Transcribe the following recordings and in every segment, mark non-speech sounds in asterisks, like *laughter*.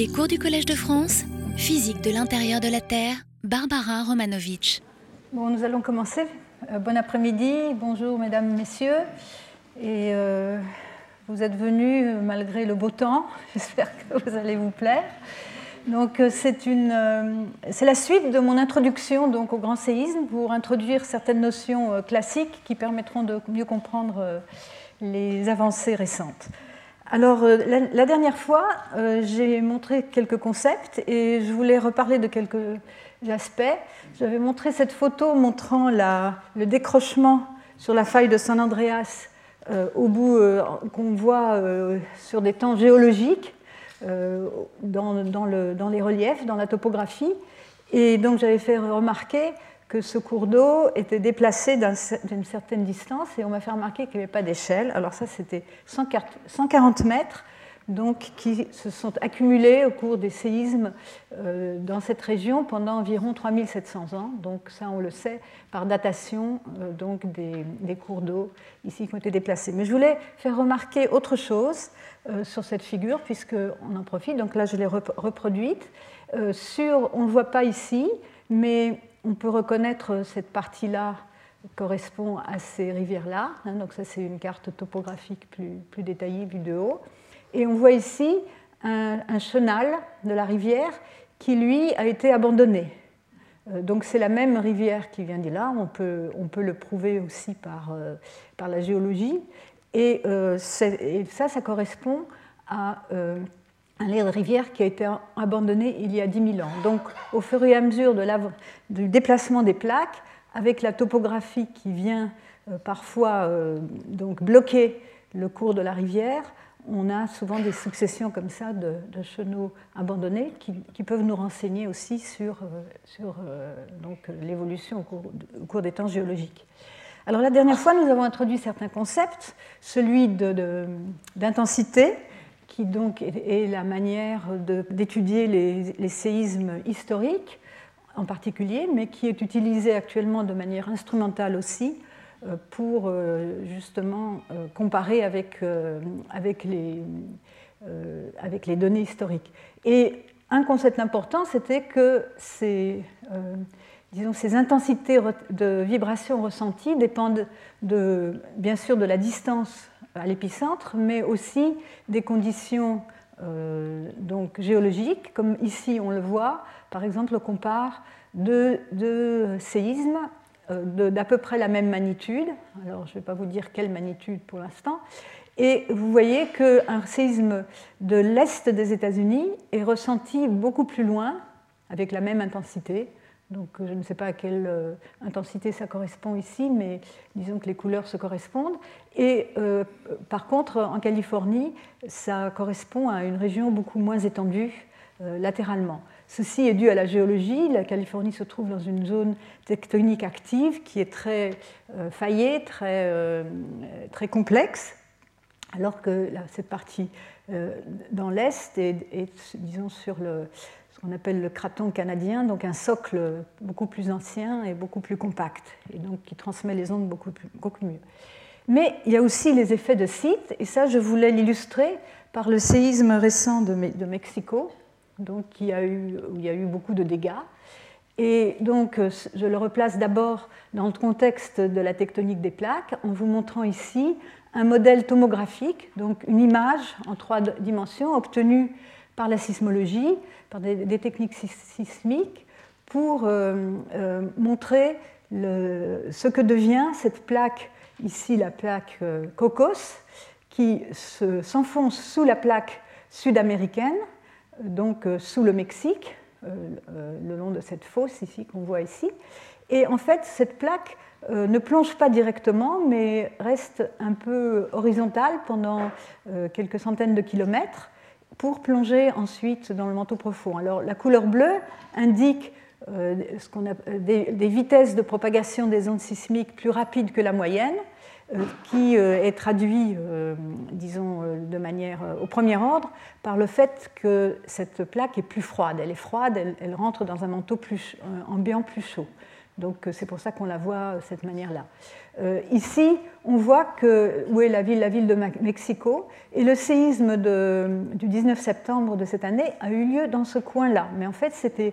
Les cours du Collège de France, physique de l'intérieur de la Terre, Barbara Romanovitch. Bon, nous allons commencer. Euh, bon après-midi, bonjour mesdames, messieurs. Et euh, vous êtes venus euh, malgré le beau temps. *laughs* J'espère que vous allez vous plaire. Donc c'est c'est la suite de mon introduction donc au grand séisme pour introduire certaines notions classiques qui permettront de mieux comprendre les avancées récentes. Alors, euh, la, dernière fois, euh, j'ai montré quelques concepts et je voulais reparler de quelques aspects. J'avais montré cette photo montrant le décrochement sur la faille de San Andreas euh, au bout qu'on voit sur des temps géologiques dans, dans, les reliefs, dans la topographie. Et donc, j'avais fait remarquer que ce cours d'eau était déplacé d'une certaine distance et on m'a fait remarquer qu'il n'y avait pas d'échelle. Alors ça, c'était 140 mètres donc, qui se sont accumulés au cours des séismes euh, dans cette région pendant environ 3700 ans. Donc ça, on le sait par datation euh, donc des, cours d'eau ici qui ont été déplacés. Mais je voulais faire remarquer autre chose euh, sur cette figure, puisqu'on en profite. Donc là, je l'ai reproduite. on ne voit pas ici, mais on peut reconnaître cette partie-là correspond à ces rivières-là. Hein, donc ça, c'est une carte topographique plus, plus, détaillée vue de haut. Et on voit ici un, chenal de la rivière qui, lui, a été abandonné. Euh, donc c'est la même rivière qui vient de là. On peut, on peut le prouver aussi par, euh, par la géologie. Euh, et, ça, ça correspond à un lait de rivière qui a été abandonné il y a 10 000 ans. Donc, au fur et à mesure de du déplacement des plaques, avec la topographie qui vient euh, parfois euh, donc bloquer le cours de la rivière, on a souvent des successions comme ça de, chenaux abandonnés qui, peuvent nous renseigner aussi sur, euh, l'évolution au, au, cours des temps géologiques. Alors la dernière fois, nous avons introduit certains concepts, celui d'intensité, qui donc est la manière d'étudier les, séismes historiques en particulier, mais qui est utilisé actuellement de manière instrumentale aussi euh, pour euh, justement euh, comparer avec, avec, les, avec les données historiques. Et un concept important, c'était que ces, disons, ces intensités de vibration ressenties dépendent de, bien sûr de la distance à l'épicentre, mais aussi des conditions euh, donc géologiques, comme ici on le voit, par exemple, on compare deux, séismes euh, d'à peu près la même magnitude, alors je ne vais pas vous dire quelle magnitude pour l'instant, et vous voyez qu'un séisme de l'est des États-Unis est ressenti beaucoup plus loin, avec la même intensité, donc je ne sais pas à quelle euh, intensité ça correspond ici, mais disons que les couleurs se correspondent. Et euh, par contre, en Californie, ça correspond à une région beaucoup moins étendue euh, latéralement. Ceci est dû à la géologie. La Californie se trouve dans une zone tectonique active qui est très faillée, très, très complexe, alors que cette partie dans l'Est est, est, disons, sur le, qu'on appelle le craton canadien, donc un socle beaucoup plus ancien et beaucoup plus compact, et donc qui transmet les ondes beaucoup, beaucoup mieux. Mais il y a aussi les effets de site, et ça je voulais l'illustrer par le séisme récent de, Mexico, donc où il y a eu beaucoup de dégâts. Et donc je le replace d'abord dans le contexte de la tectonique des plaques, en vous montrant ici un modèle tomographique, donc une image en trois dimensions obtenue par la sismologie, par des, techniques sismiques, pour euh, euh, montrer ce que devient cette plaque, ici la plaque euh, Cocos, qui s'enfonce sous la plaque sud-américaine, donc sous le Mexique, le long de cette fosse ici qu'on voit ici. Et en fait, cette plaque ne plonge pas directement, mais reste un peu horizontale pendant quelques centaines de kilomètres pour plonger ensuite dans le manteau profond. Alors la couleur bleue indique euh, des, vitesses de propagation des ondes sismiques plus rapides que la moyenne, euh, qui euh, est traduit, disons, de manière au premier ordre par le fait que cette plaque est plus froide. Elle est froide, elle, rentre dans un manteau ambiant plus chaud. Donc c'est pour ça qu'on la voit de cette manière-là. ici, on voit que, où est la ville La ville de Mexico. Et le séisme du 19 septembre de cette année a eu lieu dans ce coin-là. Mais en fait, c'était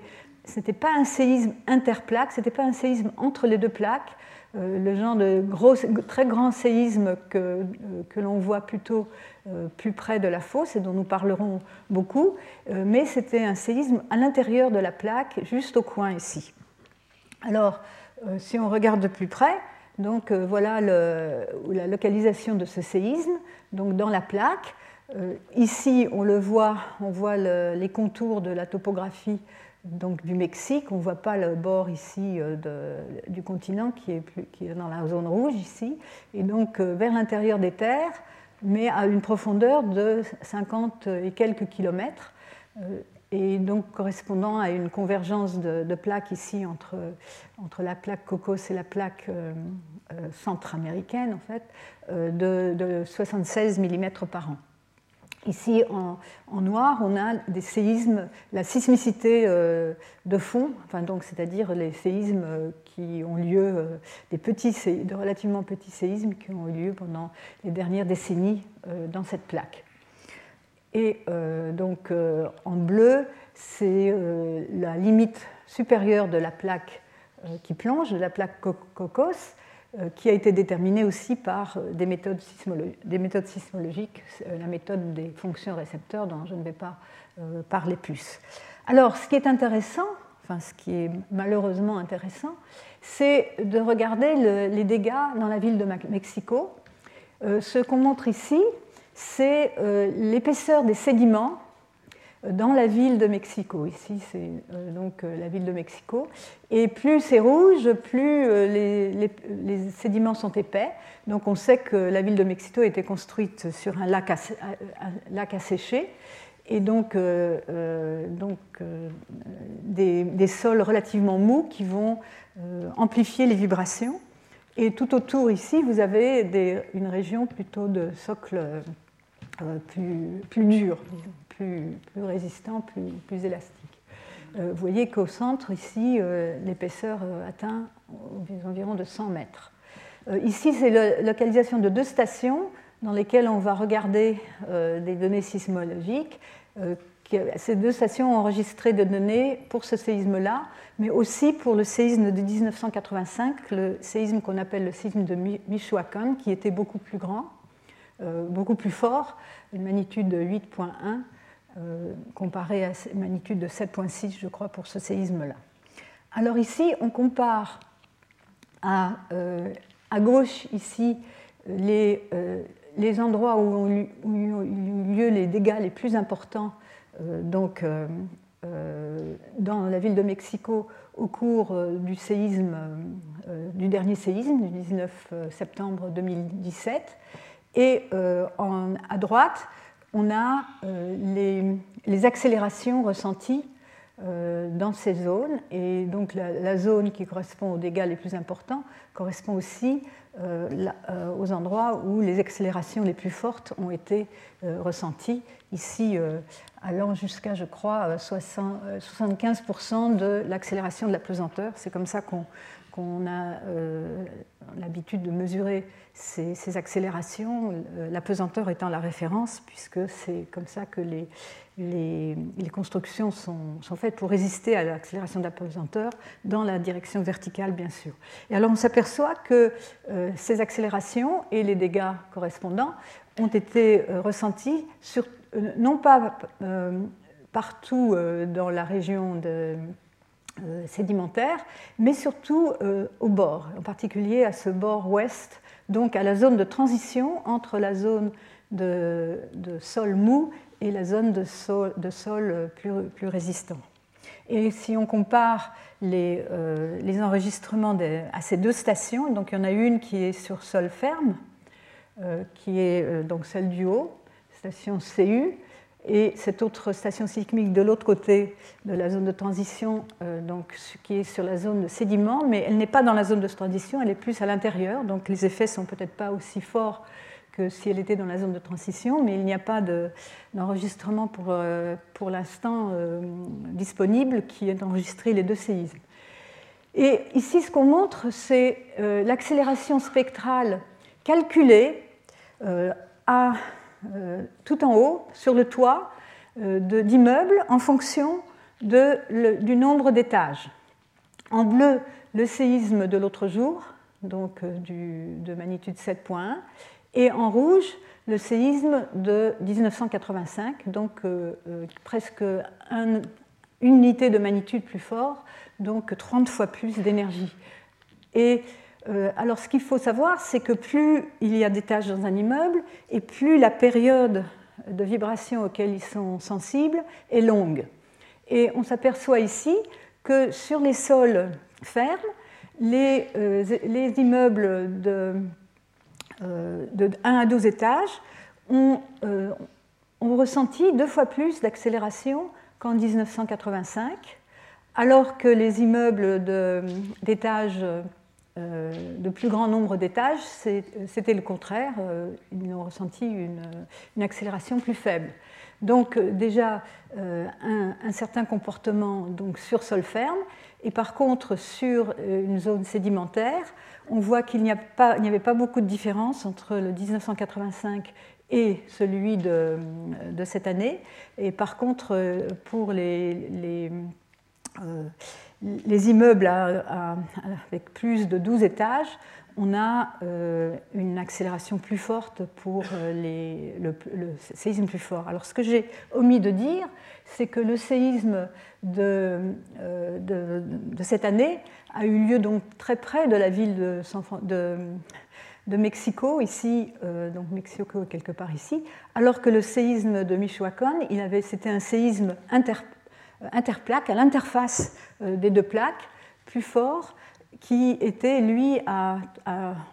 n'était pas un séisme interplaque, ce n'était pas un séisme entre les deux plaques, euh, le genre de très grand séisme que, euh, que l'on voit plutôt euh, plus près de la fosse et dont nous parlerons beaucoup, mais c'était un séisme à l'intérieur de la plaque, juste au coin ici. Alors, si on regarde de plus près, donc voilà la localisation de ce séisme, donc dans la plaque. ici, on le voit, on voit les contours de la topographie donc du Mexique. On ne voit pas le bord ici euh, du continent qui est, dans la zone rouge ici. Et donc euh, vers l'intérieur des terres, mais à une profondeur de 50 et quelques kilomètres. Euh, et donc correspondant à une convergence de, plaques ici entre, entre, la plaque Cocos et la plaque centra-américaine, en fait, de, de 76 mm par an. Ici, en, noir, on a des séismes, la sismicité euh, de fond, enfin c'est-à-dire les séismes euh, qui ont lieu, euh, des petits, de relativement petits séismes qui ont eu lieu pendant les dernières décennies dans cette plaque. Et donc, en bleu, c'est la limite supérieure de la plaque qui plonge, de la plaque Cocos, euh, qui a été déterminée aussi par euh, des méthodes, des méthodes sismologiques, euh, la méthode des fonctions récepteurs dont je ne vais pas parler plus. Alors, ce qui est intéressant, enfin ce qui est malheureusement intéressant, c'est de regarder les dégâts dans la ville de Mexico. ce qu'on montre ici, c'est l'épaisseur des sédiments dans la ville de Mexico. Ici, c'est euh, donc euh, la ville de Mexico. Et plus c'est rouge, plus euh, les, sédiments sont épais. Donc on sait que la ville de Mexico été construite sur un lac asséché. Et donc, des, sols relativement mous qui vont amplifier les vibrations. Et tout autour ici, vous avez une région plutôt de socle plus, plus dur, plus, résistant, plus, élastique. Euh, vous voyez qu'au centre, ici, euh, l'épaisseur euh, atteint environ de 100 mètres. ici, c'est la localisation de deux stations dans lesquelles on va regarder des données sismologiques. ces deux stations ont enregistré des données pour ce séisme-là, mais aussi pour le séisme de 1985, le séisme qu'on appelle le séisme de Michoacán, qui était beaucoup plus grand, beaucoup plus fort, une magnitude de 8.1 euh, comparé à une magnitude de 7,6, je crois, pour ce séisme-là. Alors ici, on compare à, euh, gauche, ici, les, euh, les endroits où ont, eu, lieu les dégâts les plus importants donc, dans la ville de Mexico au cours du séisme, du dernier séisme, du 19 septembre 2017. Et en, à droite, on a euh, les, accélérations ressenties euh, dans ces zones. Et donc la, zone qui correspond aux dégâts les plus importants correspond aussi euh, aux endroits où les accélérations les plus fortes ont été ressenties. Ici, allant jusqu'à, je crois, 75% de l'accélération de la pesanteur. C'est comme ça qu'on on a euh, l'habitude de mesurer ces, accélérations, euh, la pesanteur étant la référence, puisque c'est comme ça que les, constructions sont, faites pour résister à l'accélération de la pesanteur dans la direction verticale, bien sûr. Et alors on s'aperçoit que euh, ces accélérations et les dégâts correspondants ont été ressentis sur, non pas partout dans la région euh, sédimentaire, mais surtout euh, au bord, en particulier à ce bord ouest, donc à la zone de transition entre la zone de, sol mou et la zone de sol, plus, résistant. Et si on compare les, euh, les enregistrements à ces deux stations, donc il y en a une qui est sur sol ferme, qui est donc celle du haut, station CU, et cette autre station sismique de l'autre côté de la zone de transition, euh, donc, qui est sur la zone de sédiment, mais elle n'est pas dans la zone de transition, elle est plus à l'intérieur, donc les effets sont peut-être pas aussi forts que si elle était dans la zone de transition, mais il n'y a pas d'enregistrement pour, euh, pour l'instant euh, disponible qui ait enregistré les deux séismes. Et ici, ce qu'on montre, c'est l'accélération spectrale calculée à, tout en haut, sur le toit d'immeubles, en fonction du nombre d'étages. En bleu, le séisme de l'autre jour, donc euh, de magnitude 7.1, et en rouge, le séisme de 1985, donc euh, euh, presque une unité de magnitude plus fort, donc 30 fois plus d'énergie. Alors ce qu'il faut savoir, c'est que plus il y a d'étages dans un immeuble, et plus la période de vibration auquel ils sont sensibles est longue. Et on s'aperçoit ici que sur les sols fermes, les, euh, immeubles de, 1 euh, à 12 étages ont, euh, ont ressenti deux fois plus d'accélération qu'en 1985, alors que les immeubles d'étages de, plus grand nombre d'étages, c'était le contraire, ils ont ressenti une, accélération plus faible. Donc euh, déjà euh, un, certain comportement donc, sur sol ferme, et par contre sur euh, une zone sédimentaire, on voit qu'il n'y avait pas beaucoup de différence entre le 1985 et celui de, cette année. Et par contre, pour les, immeubles avec plus de 12 étages, on a euh, une accélération plus forte pour euh, le, séisme plus fort. Alors ce que j'ai omis de dire, c'est que le séisme de, euh, cette année a eu lieu donc très près de la ville de, de Mexico, ici, donc Mexico quelque part ici, alors que le séisme de Michoacán, c'était un séisme inter, interplaque, à l'interface des deux plaques, plus fort, qui était, lui, à,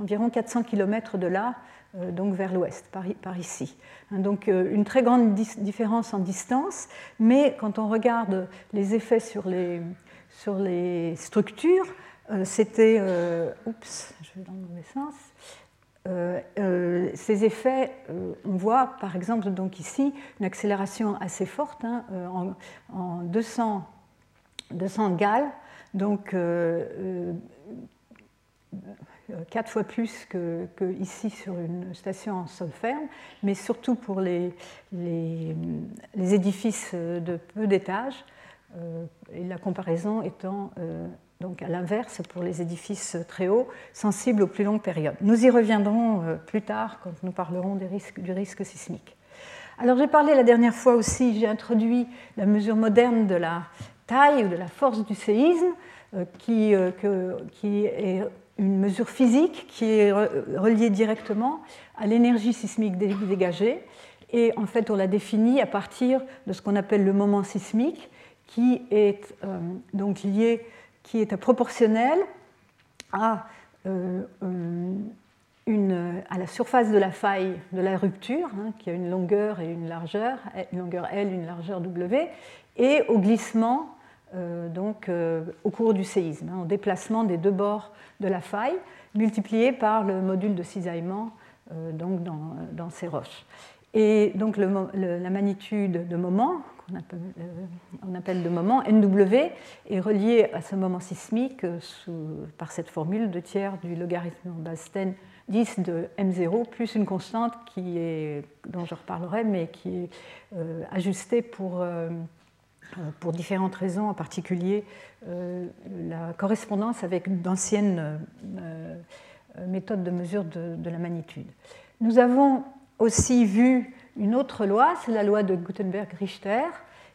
environ 400 km de là, euh, donc vers l'ouest, par, ici. Hein, donc euh, une très grande différence en distance, mais quand on regarde les effets sur les, sur les structures, euh, c'était... oups, je vais dans le mauvais sens. Ces effets, on voit par exemple donc ici une accélération assez forte hein, en, en, 200, 200 gales, donc euh, quatre fois plus que, ici sur une station en sol ferme, mais surtout pour les, les, édifices de peu d'étages, euh, et la comparaison étant euh, donc à l'inverse pour les édifices très hauts, sensibles aux plus longues périodes. Nous y reviendrons plus tard quand nous parlerons du risque sismique. Alors j'ai parlé la dernière fois aussi, j'ai introduit la mesure moderne de la taille ou de la force du séisme, qui, qui est une mesure physique qui est reliée directement à l'énergie sismique dégagée. Et en fait, on la définit à partir de ce qu'on appelle le moment sismique, qui est euh, donc lié, qui est proportionnel à, euh, une, à la surface de la faille de la rupture, hein, qui a une longueur et une largeur, une longueur L, une largeur W, et au glissement euh, donc, euh, au cours du séisme, hein, au déplacement des deux bords de la faille, multiplié par le module de cisaillement euh, donc dans, ces roches. Et donc la magnitude de moment, qu'on appelle, on appelle de moment, NW, est reliée à ce moment sismique par cette formule de tiers du logarithme en base 10 de m0 plus une constante qui est, dont je reparlerai, mais qui est ajustée pour euh, différentes raisons, en particulier euh, la correspondance avec d'anciennes euh, méthodes de mesure de, la magnitude. Nous avons aussi vu une autre loi, c'est la loi de Gutenberg-Richter,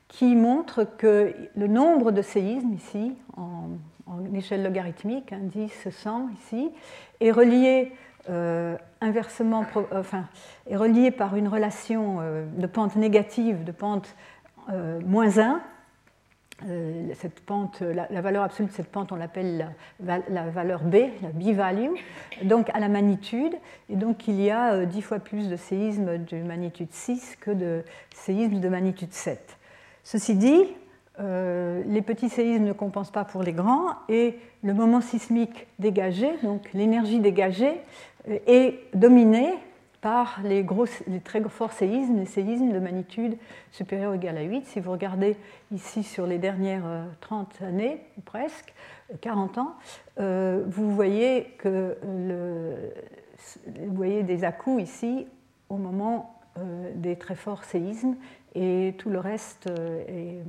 qui montre que le nombre de séismes ici, en, échelle logarithmique, 10, hein, 100 ici, est relié inversement, enfin, est relié par une relation de pente négative, de pente euh, moins 1. Euh, cette pente, la, valeur absolue de cette pente, on l'appelle la, valeur B, la B-value, donc à la magnitude. Et donc il y a 10 euh, fois plus de séismes de magnitude 6 que de séismes de magnitude 7. Ceci dit, les petits séismes ne compensent pas pour les grands et le moment sismique dégagé, donc l'énergie dégagée, est dominée par les, très forts séismes, les séismes de magnitude supérieure ou égale à 8. Si vous regardez ici sur les dernières 30 années, ou presque, 40 ans, vous voyez que vous voyez des à-coups ici au moment des très forts séismes et tout le reste euh,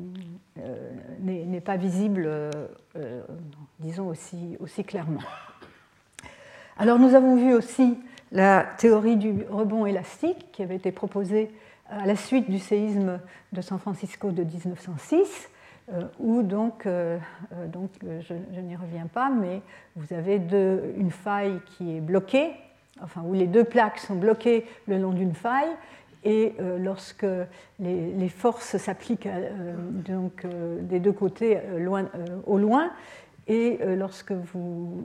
euh, n'est pas visible, euh, disons, aussi clairement. Alors nous avons vu aussi la théorie du rebond élastique qui avait été proposée à la suite du séisme de San Francisco de 1906, où donc, donc je, n'y reviens pas, mais vous avez une faille qui est bloquée, enfin où les deux plaques sont bloquées le long d'une faille, et euh, lorsque les, forces s'appliquent euh, donc euh, des deux côtés au loin, et lorsque vous,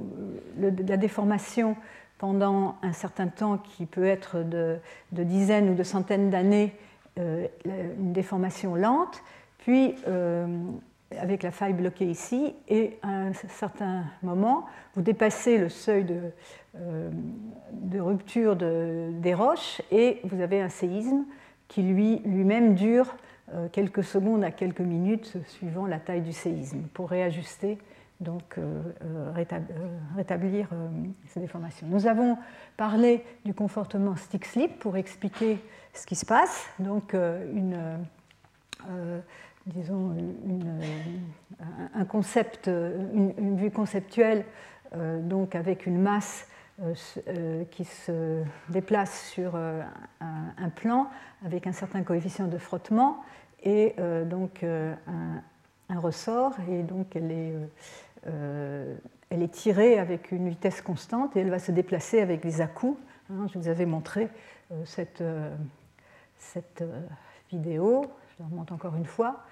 la déformation pendant un certain temps qui peut être de, dizaines ou de centaines d'années, une déformation lente, puis avec la faille bloquée ici, et à un certain moment, vous dépassez le seuil de, euh, rupture des roches et vous avez un séisme qui lui, lui-même dure euh, quelques secondes à quelques minutes suivant la taille du séisme pour réajuster, donc euh, rétablir ces déformations. Nous avons parlé du confortement stick-slip pour expliquer ce qui se passe, donc une, disons un concept, une, vue conceptuelle donc avec une masse euh, euh, qui se déplace sur euh, un, plan avec un certain coefficient de frottement et donc un, ressort et donc elle est, elle est tirée avec une vitesse constante et elle va se déplacer avec des à-coups. Hein. je vous avais montré cette, cette vidéo, je la remonte encore une fois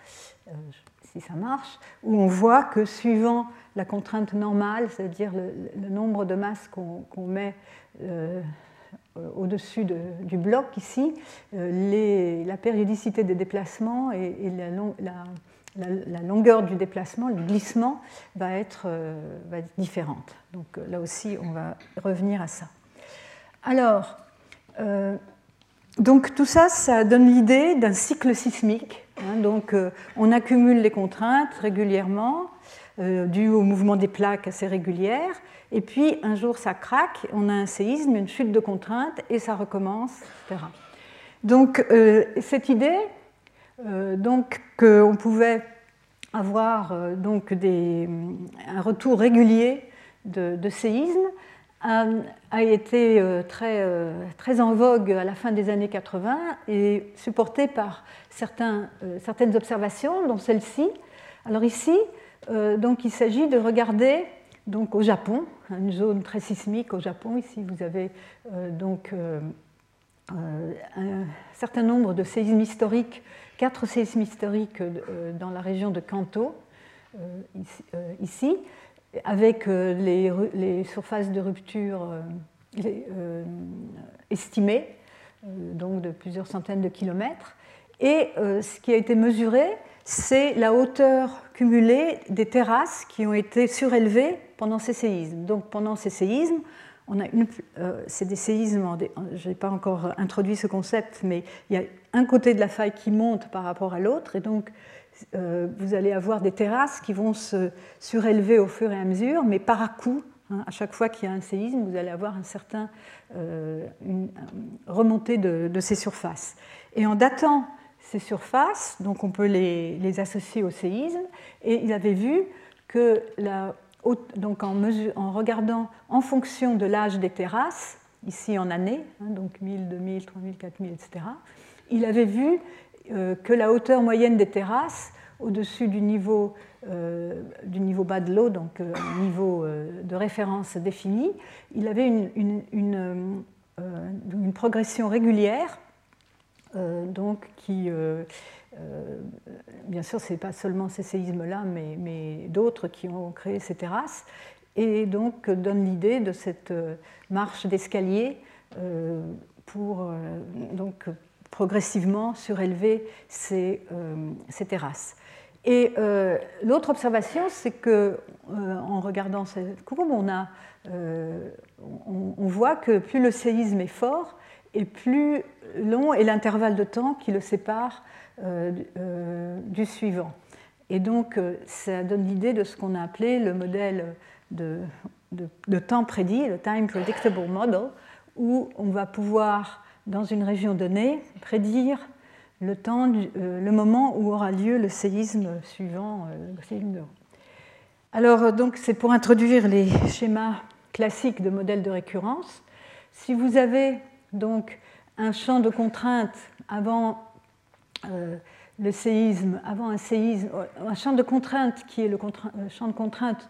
si ça marche, où on voit que suivant la contrainte normale, c'est-à-dire le, nombre de masses qu'on met euh, au-dessus du bloc ici, euh, la périodicité des déplacements et, la, longueur du déplacement, le glissement, va être, euh, différente. Donc là aussi, on va revenir à ça. Alors, donc tout ça, ça donne l'idée d'un cycle sismique. Hein. donc euh, on accumule les contraintes régulièrement, euh, dues au mouvement des plaques assez régulières, et puis un jour ça craque, on a un séisme, une chute de contraintes, et ça recommence, etc. Donc euh, cette idée, donc qu'on pouvait avoir donc un retour régulier de, de séisme, a, été euh, très, euh, très en vogue à la fin des années 80 et supporté par euh, certaines observations, dont celle-ci. Alors ici, donc, il s'agit de regarder donc, au Japon, une zone très sismique au Japon. Ici, vous avez donc un certain nombre de séismes historiques, quatre séismes historiques dans la région de Kanto, ici avec euh, les, surfaces de rupture euh, euh, estimées, donc de plusieurs centaines de kilomètres. Et ce qui a été mesuré, c'est la hauteur cumulée des terrasses qui ont été surélevées pendant ces séismes. Donc pendant ces séismes, on a une, c'est des séismes, je n'ai pas encore introduit ce concept, mais il y a un côté de la faille qui monte par rapport à l'autre, et donc euh, vous allez avoir des terrasses qui vont se surélever au fur et à mesure, mais par à coup, hein, à chaque fois qu'il y a un séisme, vous allez avoir un certain, euh, une, remontée de, ces surfaces. Et en datant ces surfaces, donc on peut les, associer au séisme, et il avait vu que la, donc en, regardant en fonction de l'âge des terrasses, ici en années, hein, donc 1000, 2000, 3000, 4000, etc., il avait vu euh, que la hauteur moyenne des terrasses au-dessus du niveau, euh, du niveau bas de l'eau, donc euh, niveau de référence défini, il avait une, une, une, progression régulière, donc qui, bien sûr, ce n'est pas seulement ces séismes-là, mais, d'autres qui ont créé ces terrasses, et donc donne l'idée de cette marche d'escalier pour donc progressivement surélever ces, euh, ces terrasses. Et euh, l'autre observation, c'est que euh, en regardant cette courbe, on, a, on, voit que plus le séisme est fort, et plus long est l'intervalle de temps qui le sépare du suivant. Et donc, ça donne l'idée de ce qu'on a appelé le modèle de, de, temps prédit, le Time Predictable Model, où on va pouvoir, dans une région donnée, prédire le, temps, le moment où aura lieu le séisme suivant, alors, donc, c'est pour introduire les schémas classiques de modèles de récurrence. Si vous avez donc un champ de contrainte avant euh, le séisme, avant un séisme, euh, un champ de contrainte qui est le euh, champ de contrainte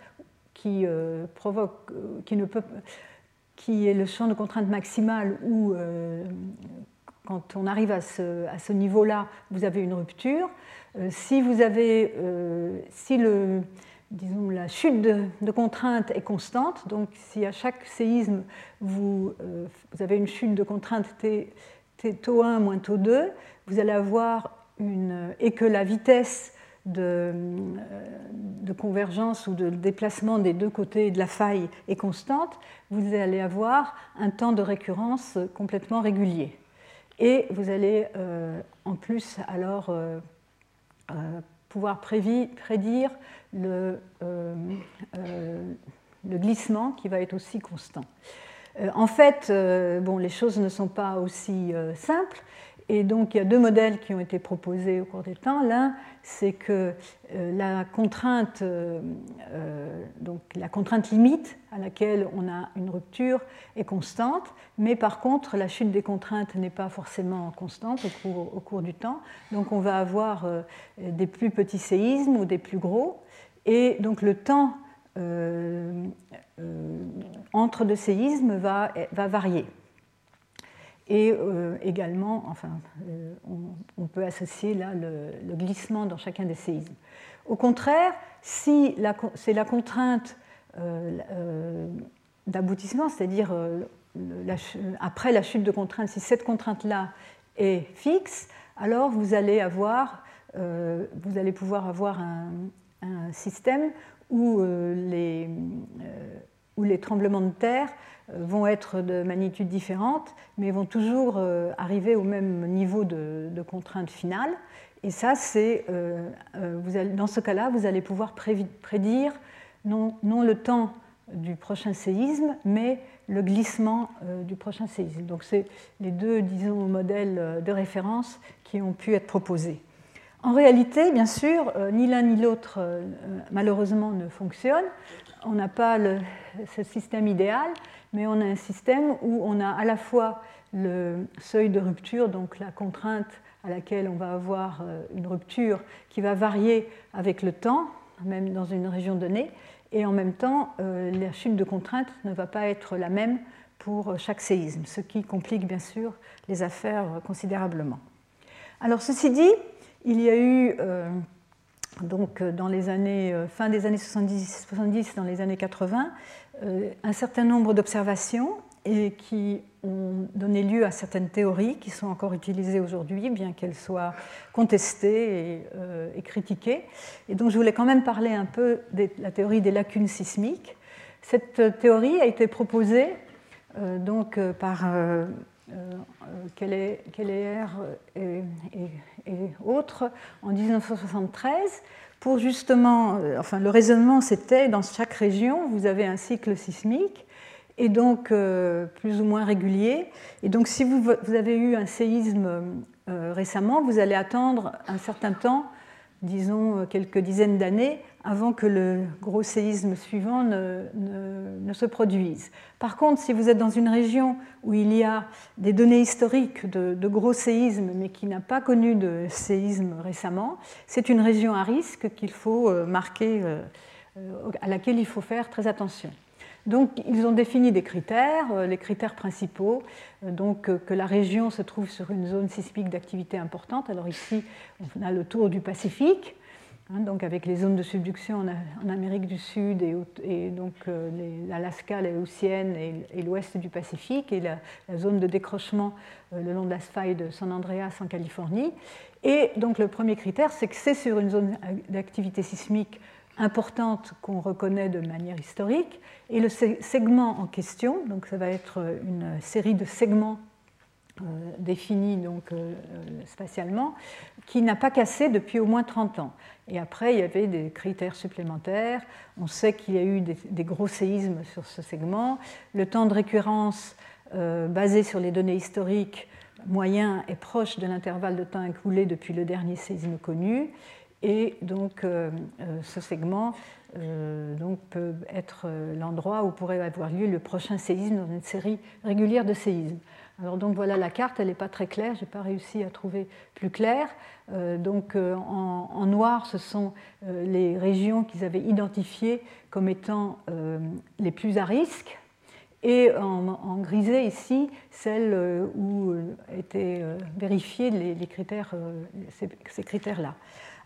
qui provoque, qui ne peut, qui est le champ de contrainte maximal où quand on arrive à ce, niveau-là, vous avez une rupture. si vous avez, si le disons, la chute de, contrainte est constante. Donc, si à chaque séisme, vous, avez une chute de contrainte t, taux 1 moins taux 2, vous allez avoir une. et que la vitesse de, euh, de, convergence ou de déplacement des deux côtés de la faille est constante, vous allez avoir un temps de récurrence complètement régulier. Et vous allez euh, en plus alors pouvoir prédire le, euh, euh, le, glissement qui va être aussi constant. Euh, en fait, bon, les choses ne sont pas aussi simples. Et donc, il y a deux modèles qui ont été proposés au cours des temps. L'un, c'est que la contrainte, donc la contrainte limite à laquelle on a une rupture est constante, mais par contre, la chute des contraintes n'est pas forcément constante au cours, du temps. Donc, on va avoir des plus petits séismes ou des plus gros. Et donc le temps euh, euh, entre deux séismes va varier. Et euh, également, enfin, on, peut associer là le, glissement dans chacun des séismes. Au contraire, si c'est la contrainte d'aboutissement, c'est-à-dire après la chute de contrainte, si cette contrainte-là est fixe, alors vous allez avoir, vous allez pouvoir avoir un, système où, euh, les, euh, tremblements de terre euh, vont être de magnitude différente, mais vont toujours arriver au même niveau de, contrainte finale. Et ça, c'est, dans ce cas-là, vous allez pouvoir prédire non, non, le temps du prochain séisme, mais le glissement du prochain séisme. Donc, c'est les deux, disons, modèles de référence qui ont pu être proposés. En réalité, bien sûr, euh, ni l'un ni l'autre, euh, malheureusement, ne fonctionne. On n'a pas ce système idéal, mais on a un système où on a à la fois le seuil de rupture, donc la contrainte à laquelle on va avoir euh, une rupture qui va varier avec le temps, même dans une région donnée, et en même temps, la chute de contrainte ne va pas être la même pour chaque séisme, ce qui complique bien sûr les affaires considérablement. Alors ceci dit, il y a eu, euh, donc, euh, dans les années, euh, fin des années 70, 70 dans les années 80, un certain nombre d'observations et qui ont donné lieu à certaines théories qui sont encore utilisées aujourd'hui, bien qu'elles soient contestées et, critiquées. Et donc je voulais quand même parler un peu de la théorie des lacunes sismiques. Cette théorie a été proposée donc, par Keller et autres en 1973 pour justement, euh, enfin le raisonnement c'était dans chaque région vous avez un cycle sismique et donc euh, plus ou moins régulier. Et donc si vous, avez eu un séisme euh, récemment, vous allez attendre un certain temps disons euh, quelques dizaines d'années, avant que le gros séisme suivant ne, se produise. Par contre, si vous êtes dans une région où il y a des données historiques de, gros séismes, mais qui n'a pas connu de séisme récemment, c'est une région à risque qu'il faut euh, marquer, euh, à laquelle il faut faire très attention. Donc, ils ont défini des critères, euh, les critères principaux, euh, donc euh, que la région se trouve sur une zone sismique d'activité importante. Alors ici, on a le tour du Pacifique, hein, donc avec les zones de subduction en, Amérique du Sud et, donc l'Alaska, la et, l'ouest du Pacifique, et la, zone de décrochement le long de la faille de San Andreas en Californie. Et donc le premier critère, c'est que c'est sur une zone d'activité sismique importante qu'on reconnaît de manière historique, et le segment en question, donc ça va être une série de segments défini donc, spatialement, qui n'a pas cassé depuis au moins 30 ans. Et après, il y avait des critères supplémentaires. On sait qu'il y a eu des, gros séismes sur ce segment. Le temps de récurrence basé sur les données historiques moyen est proche de l'intervalle de temps écoulé depuis le dernier séisme connu. Et donc, euh, euh, ce segment euh, donc, peut être l'endroit où pourrait avoir lieu le prochain séisme dans une série régulière de séismes. Alors, donc voilà la carte, elle n'est pas très claire, je n'ai pas réussi à trouver plus clair. donc, en, noir, ce sont les régions qu'ils avaient identifiées comme étant les plus à risque et en, grisé ici, celles où étaient vérifiés les, critères, ces critères-là.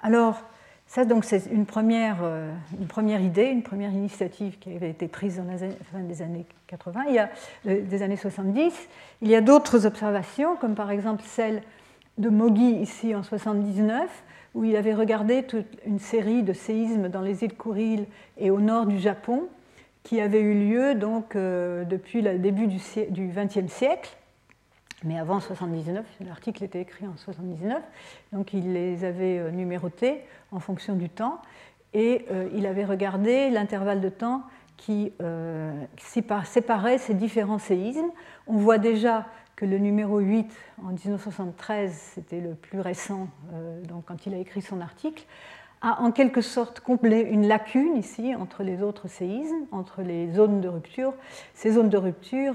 Alors, ça, donc, c'est une première, euh, une première idée, une première initiative qui avait été prise dans la fin des années 80, il y a, euh, des années 70. Il y a d'autres observations, comme par exemple celle de Mogi ici en 79, où il avait regardé toute une série de séismes dans les îles Kuril et au nord du Japon, qui avaient eu lieu donc, euh, depuis le début du XXe siècle mais avant 79, l'article était écrit en 79, donc il les avait euh, numérotés en fonction du temps, et euh, il avait regardé l'intervalle de temps qui euh, séparait ces différents séismes. On voit déjà que le numéro 8 en 1973, c'était le plus récent, donc quand il a écrit son article, a en quelque sorte comblé une lacune ici entre les autres séismes, entre les zones de rupture. Ces zones de rupture,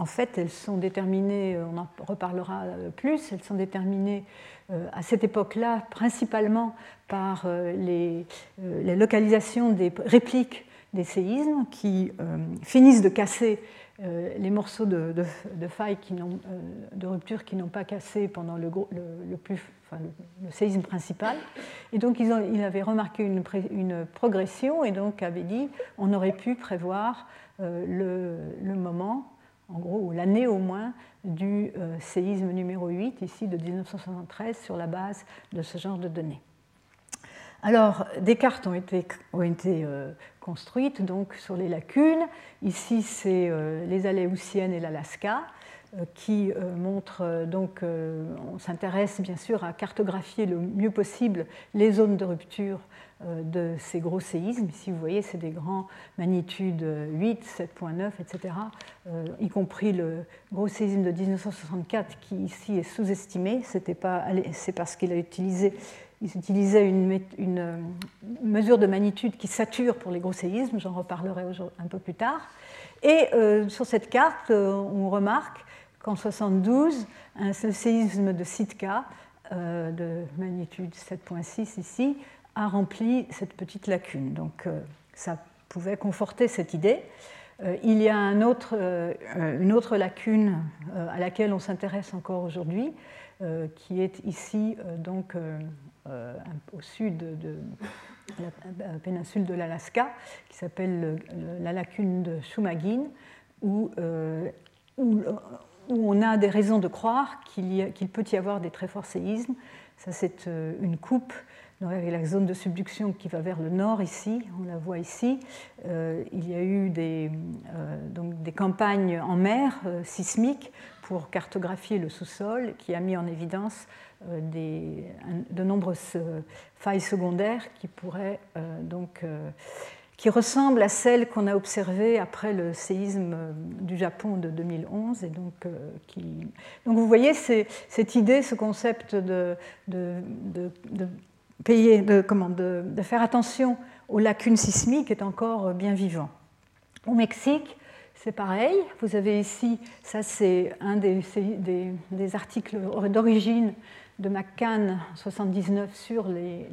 en fait, elles sont déterminées, on en reparlera plus, elles sont déterminées euh, à cette époque-là principalement par euh, les, les, localisations des répliques des séismes qui finissent de casser euh, les morceaux de, de, failles qui euh, de rupture qui n'ont pas cassé pendant le, plus, le, séisme principal. Et donc ils avait remarqué une, progression et donc avait dit on aurait pu prévoir euh, le, moment, en gros, l'année au moins, du séisme numéro 8, ici de 1973, sur la base de ce genre de données. Alors, des cartes ont été, ont été construites donc sur les lacunes. Ici, c'est euh, les Aléoutiennes et l'Alaska euh, qui euh, montrent donc, on s'intéresse bien sûr à cartographier le mieux possible les zones de rupture de ces gros séismes. Ici, vous voyez, c'est des grands magnitudes 8, 7.9, etc., y compris le gros séisme de 1964 qui ici est sous-estimé. C'est parce qu'il a utilisé ils utilisaient une, euh, mesure de magnitude qui sature pour les gros séismes, j'en reparlerai un peu plus tard. Et euh, sur cette carte, euh, on remarque qu'en 72, un séisme de Sitka, de magnitude 7.6 ici, a rempli cette petite lacune. Donc ça pouvait conforter cette idée. il y a autre, une autre lacune à laquelle on s'intéresse encore aujourd'hui, qui est ici donc euh, au sud de la péninsule de l'Alaska, qui s'appelle la lacune de Shumagin, où, euh, où, on a des raisons de croire qu'il peut y avoir des très forts séismes. Ça, c'est euh, une coupe avec la zone de subduction qui va vers le nord ici, on la voit ici. il y a eu des, donc des campagnes en mer sismiques pour cartographier le sous-sol qui a mis en évidence euh, de nombreuses euh, failles secondaires qui pourraient euh, donc qui ressemblent à celles qu'on a observées après le séisme du Japon de 2011. Et donc, vous voyez cette idée, ce concept de, payer, de, comment, de, faire attention aux lacunes sismiques est encore bien vivant. Au Mexique, c'est pareil. Vous avez ici, ça c'est un des, articles d'origine de McCann 79 sur les,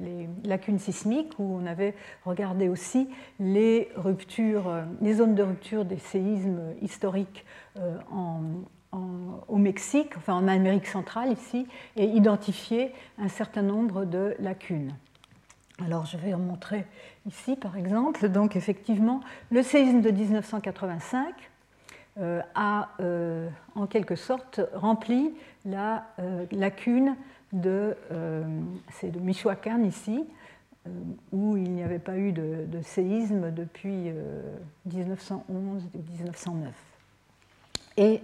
lacunes sismiques, où on avait regardé aussi les ruptures, euh, les zones de rupture des séismes historiques euh, au Mexique, enfin en Amérique centrale ici, et identifié un certain nombre de lacunes. Alors je vais en montrer ici par exemple. Donc effectivement, le séisme de 1985 euh, a en quelque sorte rempli la lacune de, euh, c'est de Michoacán ici, euh, où il n'y avait pas eu de, séisme depuis 1911 euh, 1909. Et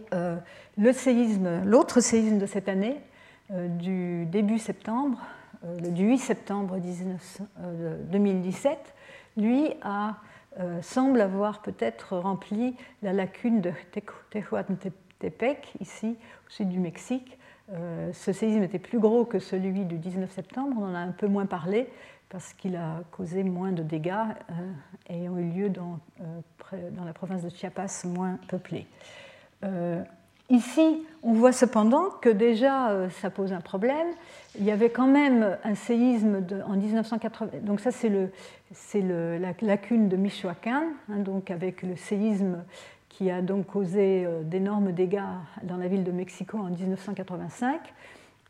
le séisme, l'autre séisme de cette année, du début septembre, du 8 septembre 2017, lui a, semble avoir peut-être rempli la lacune de Tehuantepec, ici au sud du Mexique, euh, ce séisme était plus gros que celui du 19 septembre, on en a un peu moins parlé parce qu'il a causé moins de dégâts euh, ont eu lieu euh, dans, la province de Chiapas moins peuplée. Ici, on voit cependant que déjà ça pose un problème. Il y avait quand même un séisme en 1980, donc ça c'est le, le, la lacune de Michoacán, hein, donc avec le séisme qui a donc causé euh, d'énormes dégâts dans la ville de Mexico en 1985.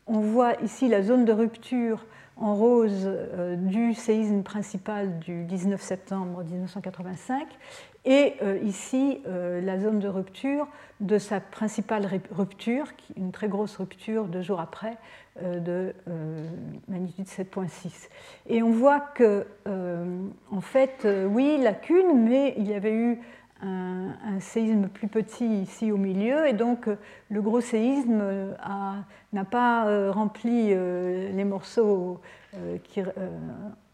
On voit ici la zone de rupture en rose euh, du séisme principal du 19 septembre 1985 et euh, ici la zone de rupture de sa principale rupture, une très grosse rupture deux jours après de magnitude 7.6. Et on voit que, en fait, oui, lacune, mais il y avait eu un, séisme plus petit ici au milieu, et donc euh, le gros séisme euh, n'a pas euh, rempli les morceaux qui,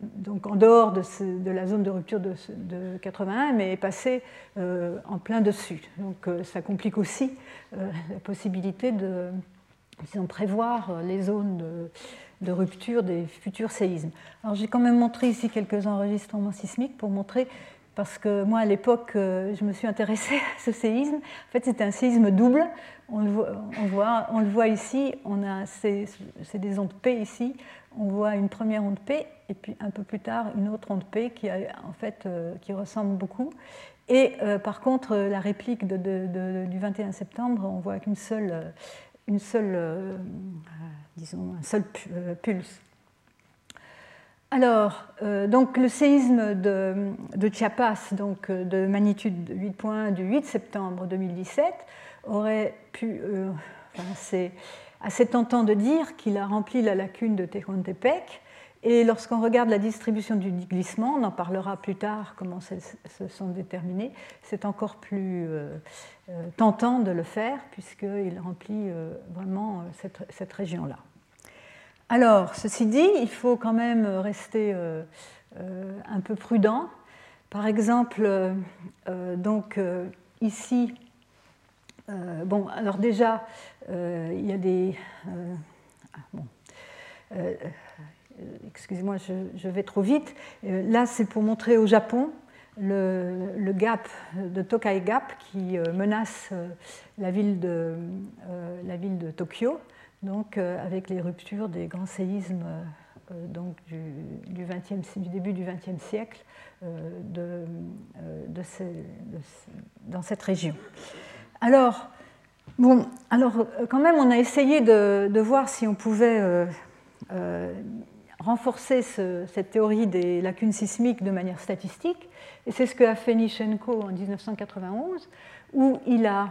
donc en dehors de, la zone de rupture de, de 81, mais est passé en plein dessus. Donc ça complique aussi la possibilité de disons, prévoir les zones de, rupture des futurs séismes. Alors j'ai quand même montré ici quelques enregistrements sismiques pour montrer parce que moi, à l'époque, euh, je me suis intéressée *laughs* à ce séisme. En fait, c'était un séisme double. On le, voit, on, le voit, ici, on a, c'est, des ondes P ici. On voit une première onde P et puis un peu plus tard une autre onde P qui, euh, qui ressemble beaucoup. Et euh, par contre, la réplique du 21 septembre, on voit qu'une seule, une seule disons, un seul pulse. Alors, euh, donc le séisme de, Chiapas, donc euh, de magnitude 8.1 du 8 septembre 2017, aurait pu, euh, assez tentant de dire qu'il a rempli la lacune de Tehuantepec. Et lorsqu'on regarde la distribution du glissement, on en parlera plus tard comment se sont déterminés, c'est encore plus tentant de le faire puisqu'il remplit vraiment cette région-là. Alors, ceci dit, il faut quand même rester euh, euh, un peu prudent. Par exemple, euh, donc ici, bon, alors déjà, il y a des. Ah, excusez-moi, je, vais trop vite. Là, c'est pour montrer au Japon le, gap de Tokai Gap qui menace la ville de, Tokyo donc euh, avec les ruptures des grands séismes euh, donc du, du, 20e, du, début du XXe siècle euh, dans cette région. Alors, bon, alors quand même, on a essayé de, voir si on pouvait renforcer cette théorie des lacunes sismiques de manière statistique, et c'est ce que a fait Nishenko en 1991, où il a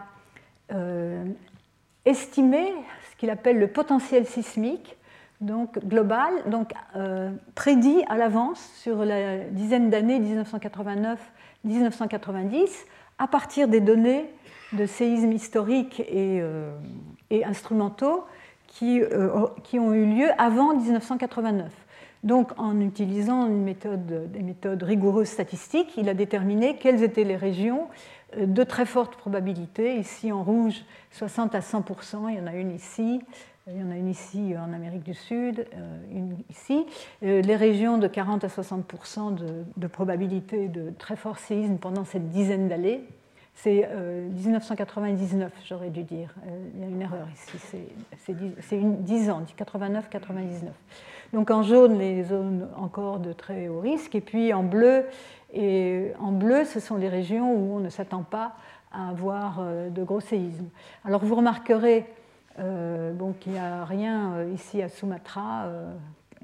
estimé qu'il appelle le potentiel sismique donc global, donc euh, prédit à l'avance sur la dizaine d'années 1989-1990 à partir des données de séismes historiques et, euh, instrumentaux qui, euh, qui, ont eu lieu avant 1989. Donc en utilisant une méthode, des méthodes rigoureuses statistiques, il a déterminé quelles étaient les régions de très forte probabilité. Ici en rouge, 60 à 100 il y en a une ici, il y en a une ici en Amérique du Sud, euh, une ici. Euh, les régions de 40 à 60% de, probabilité de très fort séisme pendant cette dizaine d'années. C'est 1999, euh, j'aurais dû dire. il y a une erreur ici. C'est 10 ans, 89-99. Donc en jaune, les zones encore de très haut risque. Et puis en bleu, et en bleu, ce sont les régions où on ne s'attend pas à avoir euh, de gros séismes. Alors vous remarquerez euh, bon, qu'il n'y a rien euh, ici à Sumatra.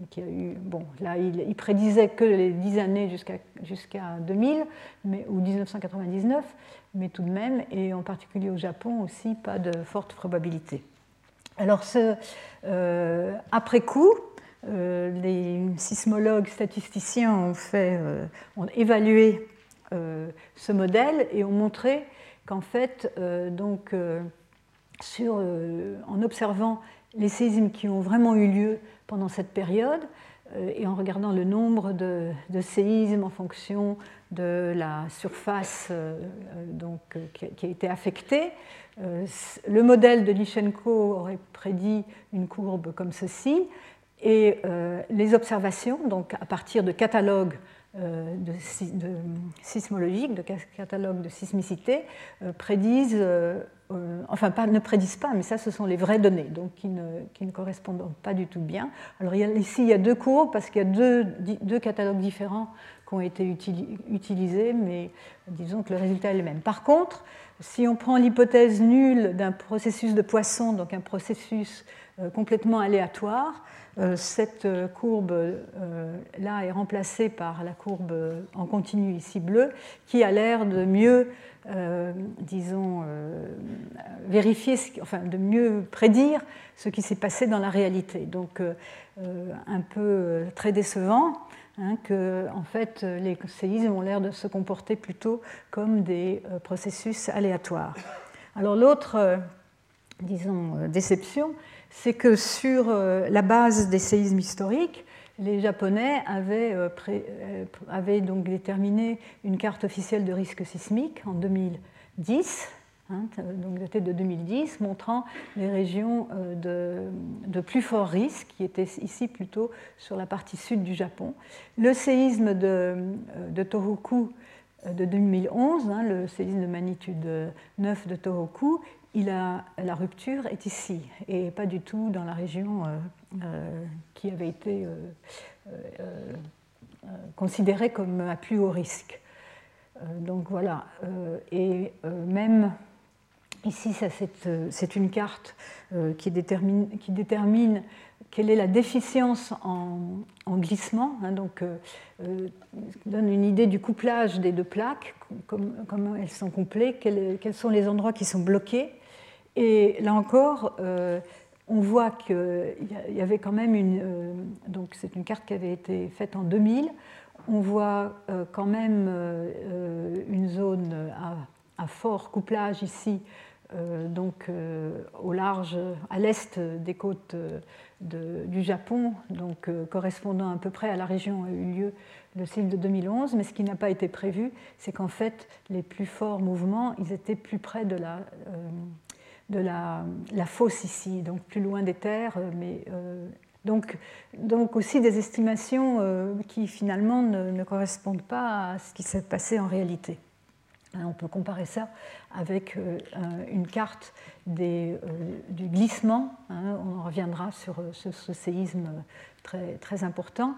Qui a eu, bon, là, il, prédisait que les 10 années jusqu'à jusqu'à 2000 mais, ou 1999, mais tout de même, et en particulier au Japon aussi, pas de forte probabilité. Alors, ce, après coup, euh, les sismologues statisticiens ont, fait, euh, ont évalué euh, ce modèle et ont montré qu'en fait, donc, sur, en observant les séismes qui ont vraiment eu lieu pendant cette période, et en regardant le nombre de, séismes en fonction de la surface donc, qui, a été affectée, le modèle de Lichenko aurait prédit une courbe comme ceci, et les observations, donc à partir de catalogues euh, sismologiques, de catalogues de sismicité, euh, prédisent, euh, enfin pas, ne prédisent pas, mais ça ce sont les vraies données, donc qui ne, qui ne correspondent pas du tout bien. Alors ici il y a deux courbes parce qu'il y a deux, deux, catalogues différents qui ont été utilisés, mais disons que le résultat est le même. Par contre, si on prend l'hypothèse nulle d'un processus de Poisson, donc un processus complètement aléatoire, euh, cette euh, courbe-là euh, est remplacée par la courbe en continu ici bleue, qui a l'air de mieux, disons, vérifier, enfin de mieux prédire ce qui s'est passé dans la réalité. Donc un peu très décevant. Hein, que en fait, les séismes ont l'air de se comporter plutôt comme des processus aléatoires. Alors l'autre, disons, déception, c'est que sur euh, la base des séismes historiques, les Japonais avaient, euh, euh, donc déterminé une carte officielle de risque sismique en 2010, hein, donc datée de 2010, montrant les régions de, plus fort risque, qui étaient ici plutôt sur la partie sud du Japon. Le séisme de, de Tohoku de 2011, hein, le séisme de magnitude 9 de Tohoku, la rupture est ici et pas du tout dans la région euh, euh, qui avait été euh, considérée comme à plus haut risque. donc voilà, et même ici, c'est une carte qui détermine, qui détermine quelle est la déficience en, glissement, hein, donc donne une idée du couplage des deux plaques, comment elles sont complètes, quels, sont les endroits qui sont bloqués, et là encore, euh, on voit qu'il y avait quand même une. Euh, donc, c'est une carte qui avait été faite en 2000. On voit euh, quand même une zone à, fort couplage ici, donc au large, à l'est des côtes du Japon, donc correspondant à peu près à la région où a eu lieu le cycle de 2011. Mais ce qui n'a pas été prévu, c'est qu'en fait, les plus forts mouvements, ils étaient plus près de la de la, fosse ici, donc plus loin des terres, mais euh, donc, donc, aussi des estimations euh, qui finalement ne, correspondent pas à ce qui s'est passé en réalité. Hein, on peut comparer ça avec euh, une carte des, du glissement. Hein, on reviendra sur ce, séisme très, important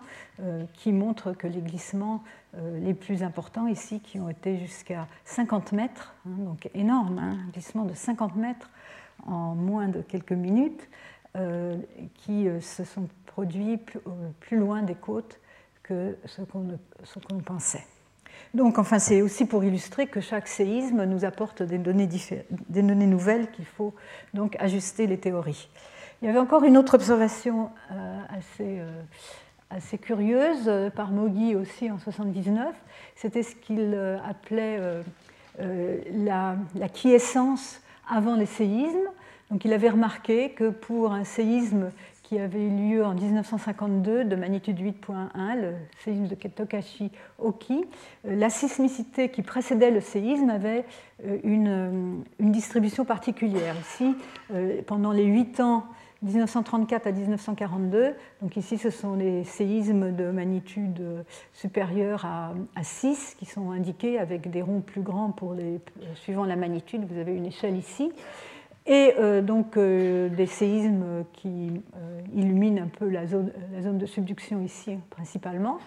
qui montre que les glissements les plus importants ici, qui ont été jusqu'à 50 mètres, hein, donc énorme, un glissement de 50 mètres, en moins de quelques minutes, euh, qui euh, se sont produits euh, plus, loin des côtes que ce qu'on pensait. Donc, enfin, c'est aussi pour illustrer que chaque séisme nous apporte des données, nouvelles qu'il faut donc ajuster les théories. Il y avait encore une autre observation assez, assez, curieuse par Mogui aussi en 79. C'était ce qu'il appelait la, la, quiescence avant les séismes. Donc il avait remarqué que pour un séisme qui avait eu lieu en 1952 de magnitude 8.1, le séisme de Tokashi-Oki, euh, la sismicité qui précédait le séisme avait euh, une, une distribution particulière. Ici, euh, pendant les 8 ans 1934 à 1942. Donc ici, ce sont les séismes de magnitude supérieure à, 6 qui sont indiqués avec des ronds plus grands pour les, suivant la magnitude. Vous avez une échelle ici. Et euh, donc euh, des séismes qui euh, illuminent un peu la zone, de subduction ici principalement.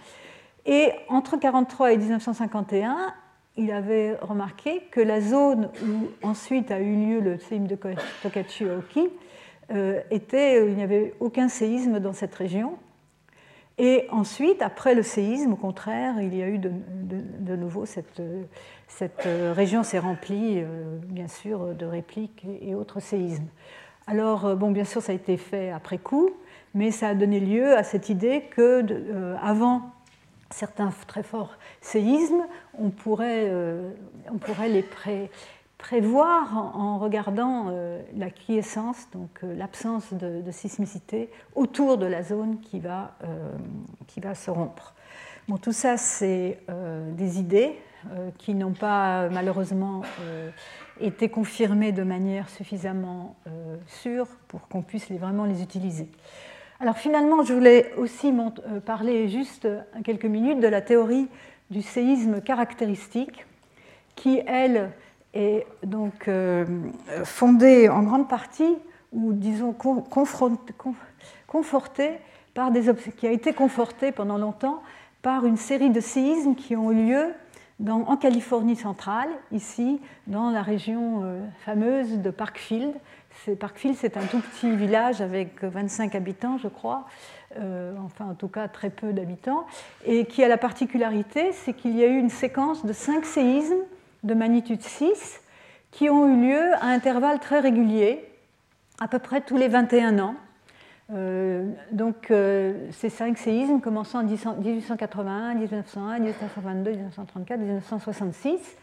Et entre 1943 et 1951, il avait remarqué que la zone où ensuite a eu lieu le séisme de Tokachi-Oki euh, était, il n'y avait aucun séisme dans cette région. Et ensuite, après le séisme, au contraire, il y a eu de, nouveau cette, cette région s'est remplie, euh, bien sûr, de répliques et, autres séismes. Alors, bon, bien sûr, ça a été fait après coup, mais ça a donné lieu à cette idée que, avant certains très forts séismes, on pourrait, on pourrait les, pré, prévoir en, regardant euh, la quiescence, donc euh, l'absence de, sismicité autour de la zone qui va, euh, qui va se rompre. Bon, tout ça, c'est des idées qui n'ont pas malheureusement été confirmées de manière suffisamment sûre pour qu'on puisse vraiment les utiliser. Alors finalement, je voulais aussi parler juste quelques minutes de la théorie du séisme caractéristique qui, elle, est donc euh, fondée en grande partie, ou disons confortée par des qui a été confortée pendant longtemps par une série de séismes qui ont eu lieu en Californie centrale, ici, dans la région euh, fameuse de Parkfield. Parkfield, c'est un tout petit village avec 25 habitants, je crois, euh, enfin en tout cas très peu d'habitants, et qui a la particularité, c'est qu'il y a eu une séquence de cinq séismes de magnitude 6 qui ont eu lieu à intervalles très réguliers, à peu près tous les 21 ans. Euh, donc euh, ces cinq séismes commençant en 1881, 1901, 1922, 1934, 1966.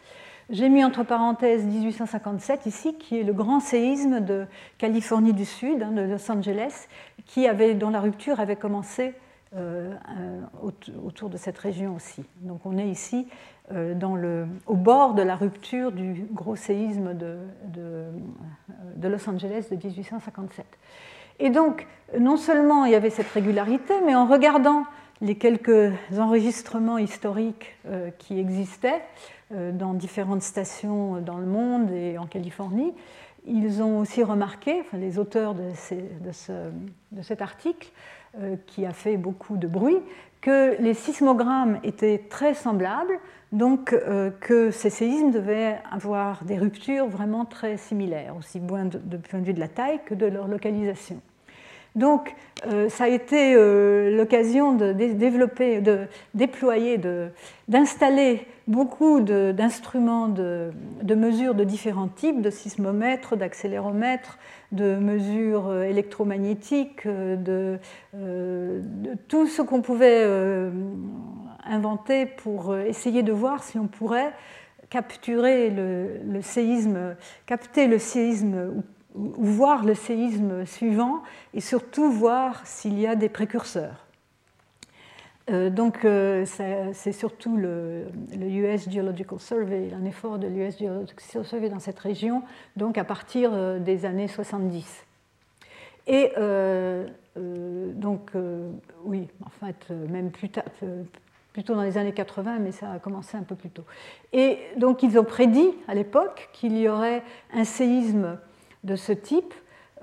J'ai mis entre parenthèses 1857 ici, qui est le grand séisme de Californie du Sud, hein, de Los Angeles, qui avait, dont la rupture avait commencé euh, autour de cette région aussi. Donc on est ici au bord de la rupture du gros séisme de, Los Angeles de 1857. Et donc, non seulement il y avait cette régularité, mais en regardant les quelques enregistrements historiques euh, qui existaient euh, dans différentes stations dans le monde et en Californie, ils ont aussi remarqué, enfin, les auteurs de, ce, de cet article, qui a fait beaucoup de bruit, que les sismogrammes étaient très semblables, donc euh, que ces séismes devaient avoir des ruptures vraiment très similaires, aussi bien de, point de vue de la taille que de leur localisation. Donc euh, ça a été euh, l'occasion de développer, de déployer, d'installer beaucoup d'instruments de, mesure de différents types, de sismomètres, d'accéléromètres, de mesures électromagnétiques, de, tout ce qu'on pouvait inventé pour euh, essayer de voir si on pourrait capturer le, séisme, capter le séisme ou, voir le séisme suivant et surtout voir s'il y a des précurseurs. Euh, donc euh, c'est surtout le, US Geological Survey, un effort de l'US Geological Survey dans cette région, donc à partir des années 70. Et donc, oui, en fait, même plus tard, plutôt dans les années 80, mais ça a commencé un peu plus tôt. Et donc ils ont prédit à l'époque qu'il y aurait un séisme de ce type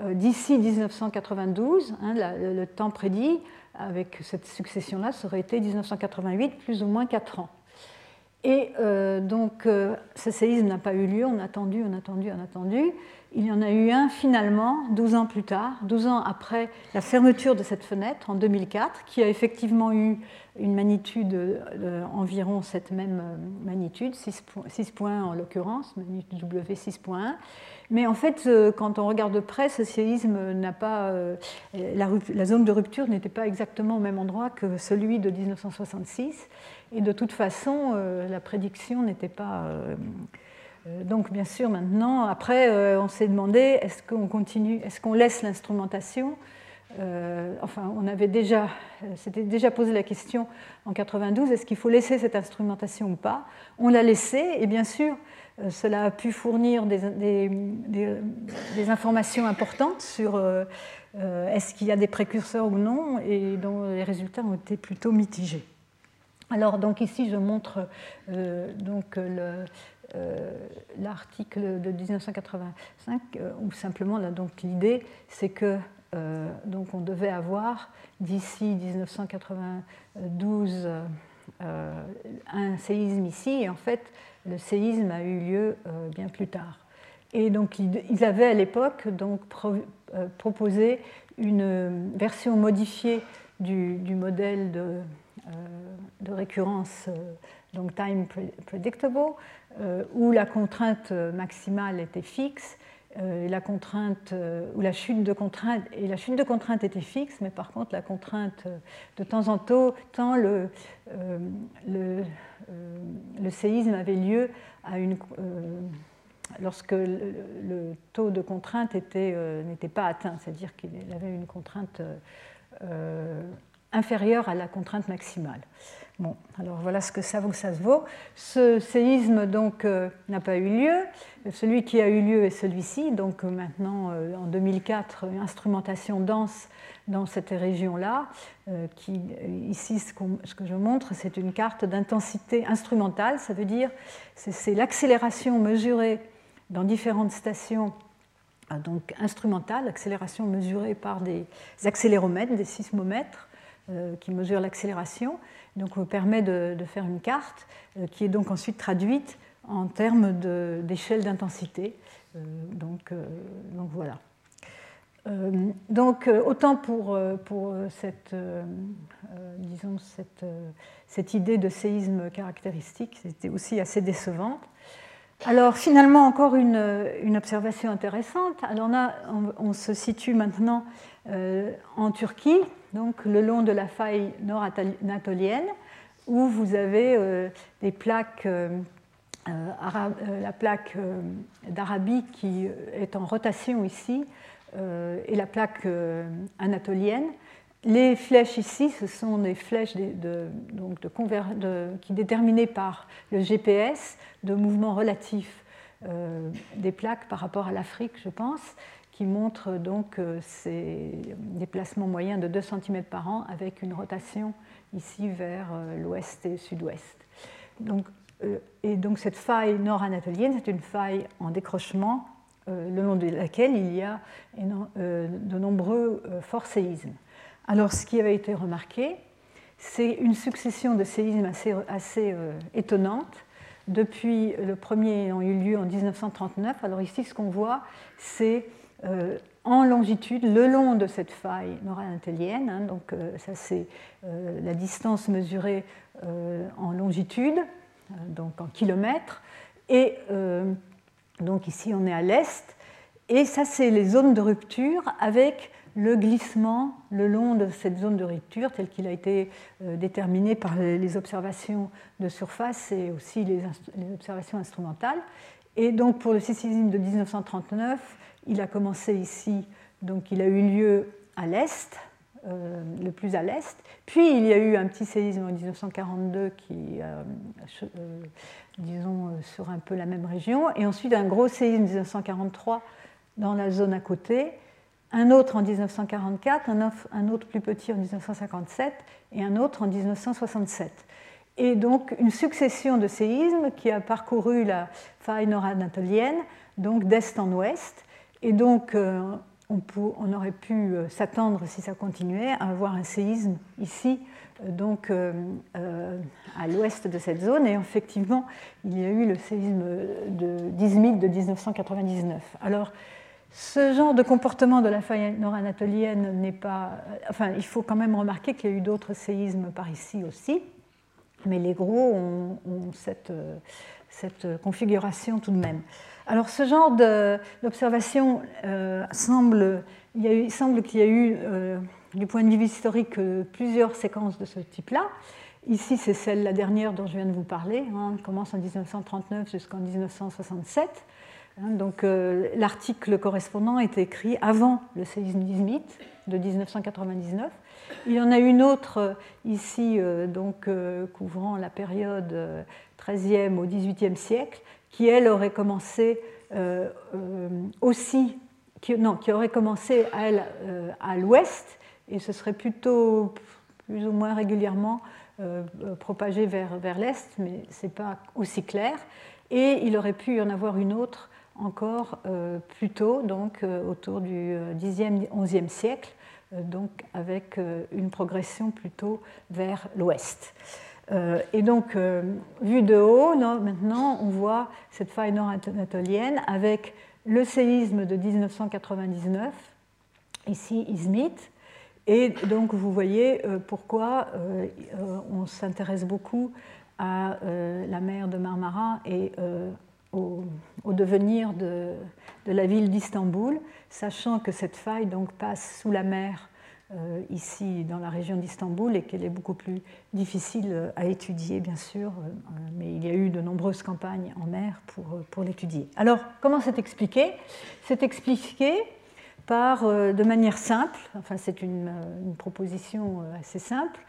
euh, d'ici 1992. Hein, le, temps prédit avec cette succession-là serait été 1988, plus ou moins 4 ans. Et euh, donc euh, ce séisme n'a pas eu lieu, on a attendu, on a attendu, on a attendu. Il y en a eu un finalement 12 ans plus tard, 12 ans après la fermeture de cette fenêtre en 2004, qui a effectivement eu une magnitude environ cette même euh, magnitude, 6 points, en l'occurrence, magnitude W 6.1. Mais en fait, euh, quand on regarde de près, ce séisme n'a pas. Euh, la, zone de rupture n'était pas exactement au même endroit que celui de 1966. Et de toute façon, la prédiction n'était pas. Donc, bien sûr, maintenant, après, on s'est demandé est-ce qu'on continue, est-ce qu'on laisse l'instrumentation euh, enfin, on avait déjà, s'était déjà posé la question en 92 est-ce qu'il faut laisser cette instrumentation ou pas? On l'a laissé, et bien sûr, euh, cela a pu fournir des, informations importantes sur euh, est-ce qu'il y a des précurseurs ou non, et dont les résultats ont été plutôt mitigés. Alors, donc ici, je montre donc l'article de 1985, où simplement, donc l'idée, c'est que euh, donc on devait avoir d'ici 1992 euh, un séisme ici, et en fait le séisme a eu lieu euh, bien plus tard. Et donc ils avaient à l'époque donc proposé une version modifiée du, modèle de, de, récurrence, donc time predictable, où la contrainte maximale était fixe euh, la contrainte euh, la chute de contrainte et la chute de contrainte était fixe, mais par contre la contrainte euh, de temps en temps, le, le, séisme avait lieu à une, lorsque le, taux de contrainte n'était pas atteint, c'est-à-dire qu'il avait une contrainte inférieure à la contrainte maximale. Bon, alors voilà ce que ça vaut, ça se vaut. Ce séisme donc euh, n'a pas eu lieu. Celui qui a eu lieu est celui-ci. Donc euh, maintenant, euh, en 2004, une instrumentation dense dans cette région-là. ici, ce, ce, que je montre, c'est une carte d'intensité instrumentale. Ça veut dire c'est l'accélération mesurée dans différentes stations donc instrumentales, accélération mesurée par des accéléromètres, des sismomètres qui mesurent l'accélération donc on permet de, faire une carte euh, qui est donc ensuite traduite en termes d'échelle d'intensité. Euh, donc, euh, voilà. donc autant pour, cette, idée de séisme caractéristique, c'était aussi assez décevante. Alors finalement encore une, observation intéressante. Alors là, on se situe maintenant en Turquie, donc le long de la faille nord-anatolienne, où vous avez euh, euh, euh, la plaque d'Arabie qui est en rotation ici, et la plaque anatolienne. Les flèches ici, ce sont des flèches qui déterminées par le GPS de mouvement relatif des plaques par rapport à l'Afrique, je pense qui montre donc euh, ces déplacements moyens de 2 cm par an avec une rotation ici vers euh, l'ouest et sud-ouest. Donc, euh, et donc cette faille nord-anatolienne, c'est une faille en décrochement le long de laquelle il y a de nombreux forts séismes. Alors ce qui avait été remarqué, c'est une succession de séismes assez, assez étonnante depuis le premier ayant eu lieu en 1939. Alors ici, ce qu'on voit, c'est euh, en longitude le long de cette faille nord-anatolienne. Hein, donc euh, ça c'est euh, la distance mesurée en longitude, donc en kilomètres. Et donc ici on est à l'est. Et ça c'est les zones de rupture avec le glissement le long de cette zone de rupture tel qu'il a été déterminé par les observations de surface et aussi les, observations instrumentales. Et donc pour le séisme de 1939, il a commencé ici, donc il a eu lieu à l'est, euh, le plus à l'est. Puis il y a eu un petit séisme en 1942 qui, euh, euh, disons, sur un peu la même région. Et ensuite un gros séisme en 1943 dans la zone à côté. Un autre en 1944, un autre plus petit en 1957 et un autre en 1967. Et donc une succession de séismes qui a parcouru la faille nord-anatolienne, donc d'est en ouest, et donc, euh, on, aurait pu euh, s'attendre, si ça continuait, à avoir un séisme ici, euh, donc à l'ouest de cette zone. Et effectivement, il y a eu le séisme d'Izmit de 1999. Alors, ce genre de comportement de la faille nord-anatolienne n'est pas. Enfin, il faut quand même remarquer qu'il y a eu d'autres séismes par ici aussi, mais les gros ont, cette configuration tout de même. Alors ce genre d'observation euh, semble, il, semble qu'il y a eu, euh, du point de vue historique, euh, plusieurs séquences de ce type-là. Ici, c'est celle, la dernière dont je viens de vous parler. Hein, on commence en 1939 jusqu'en 1967. Hein, donc l'article correspondant est écrit avant le séisme d'Izmit de 1999. Il y en a une autre ici, donc couvrant la période 13e au 18e siècle, qui elle aurait commencé euh, euh, aussi, qui, non, qui aurait commencé à elle euh, à l'ouest, et ce serait plutôt plus ou moins régulièrement propagé vers, l'est, mais ce n'est pas aussi clair. Et il aurait pu y en avoir une autre encore plus tôt, donc autour du 10e, 11e siècle, donc avec une progression plutôt vers l'ouest. Euh, et donc, euh, vu de haut, maintenant, on voit cette faille nord-anatolienne avec le séisme de 1999, ici Izmit. Et donc, vous voyez euh, pourquoi on s'intéresse beaucoup à la mer de Marmara et au, devenir de, de la ville d'Istanbul, sachant que cette faille donc, passe sous la mer ici dans la région d'Istanbul et qu'elle est beaucoup plus difficile à étudier, bien sûr, mais il y a eu de nombreuses campagnes en mer pour, l'étudier. Alors, comment c'est expliqué? C'est expliqué par, euh, de manière simple, enfin c'est une, euh, proposition euh, assez simple,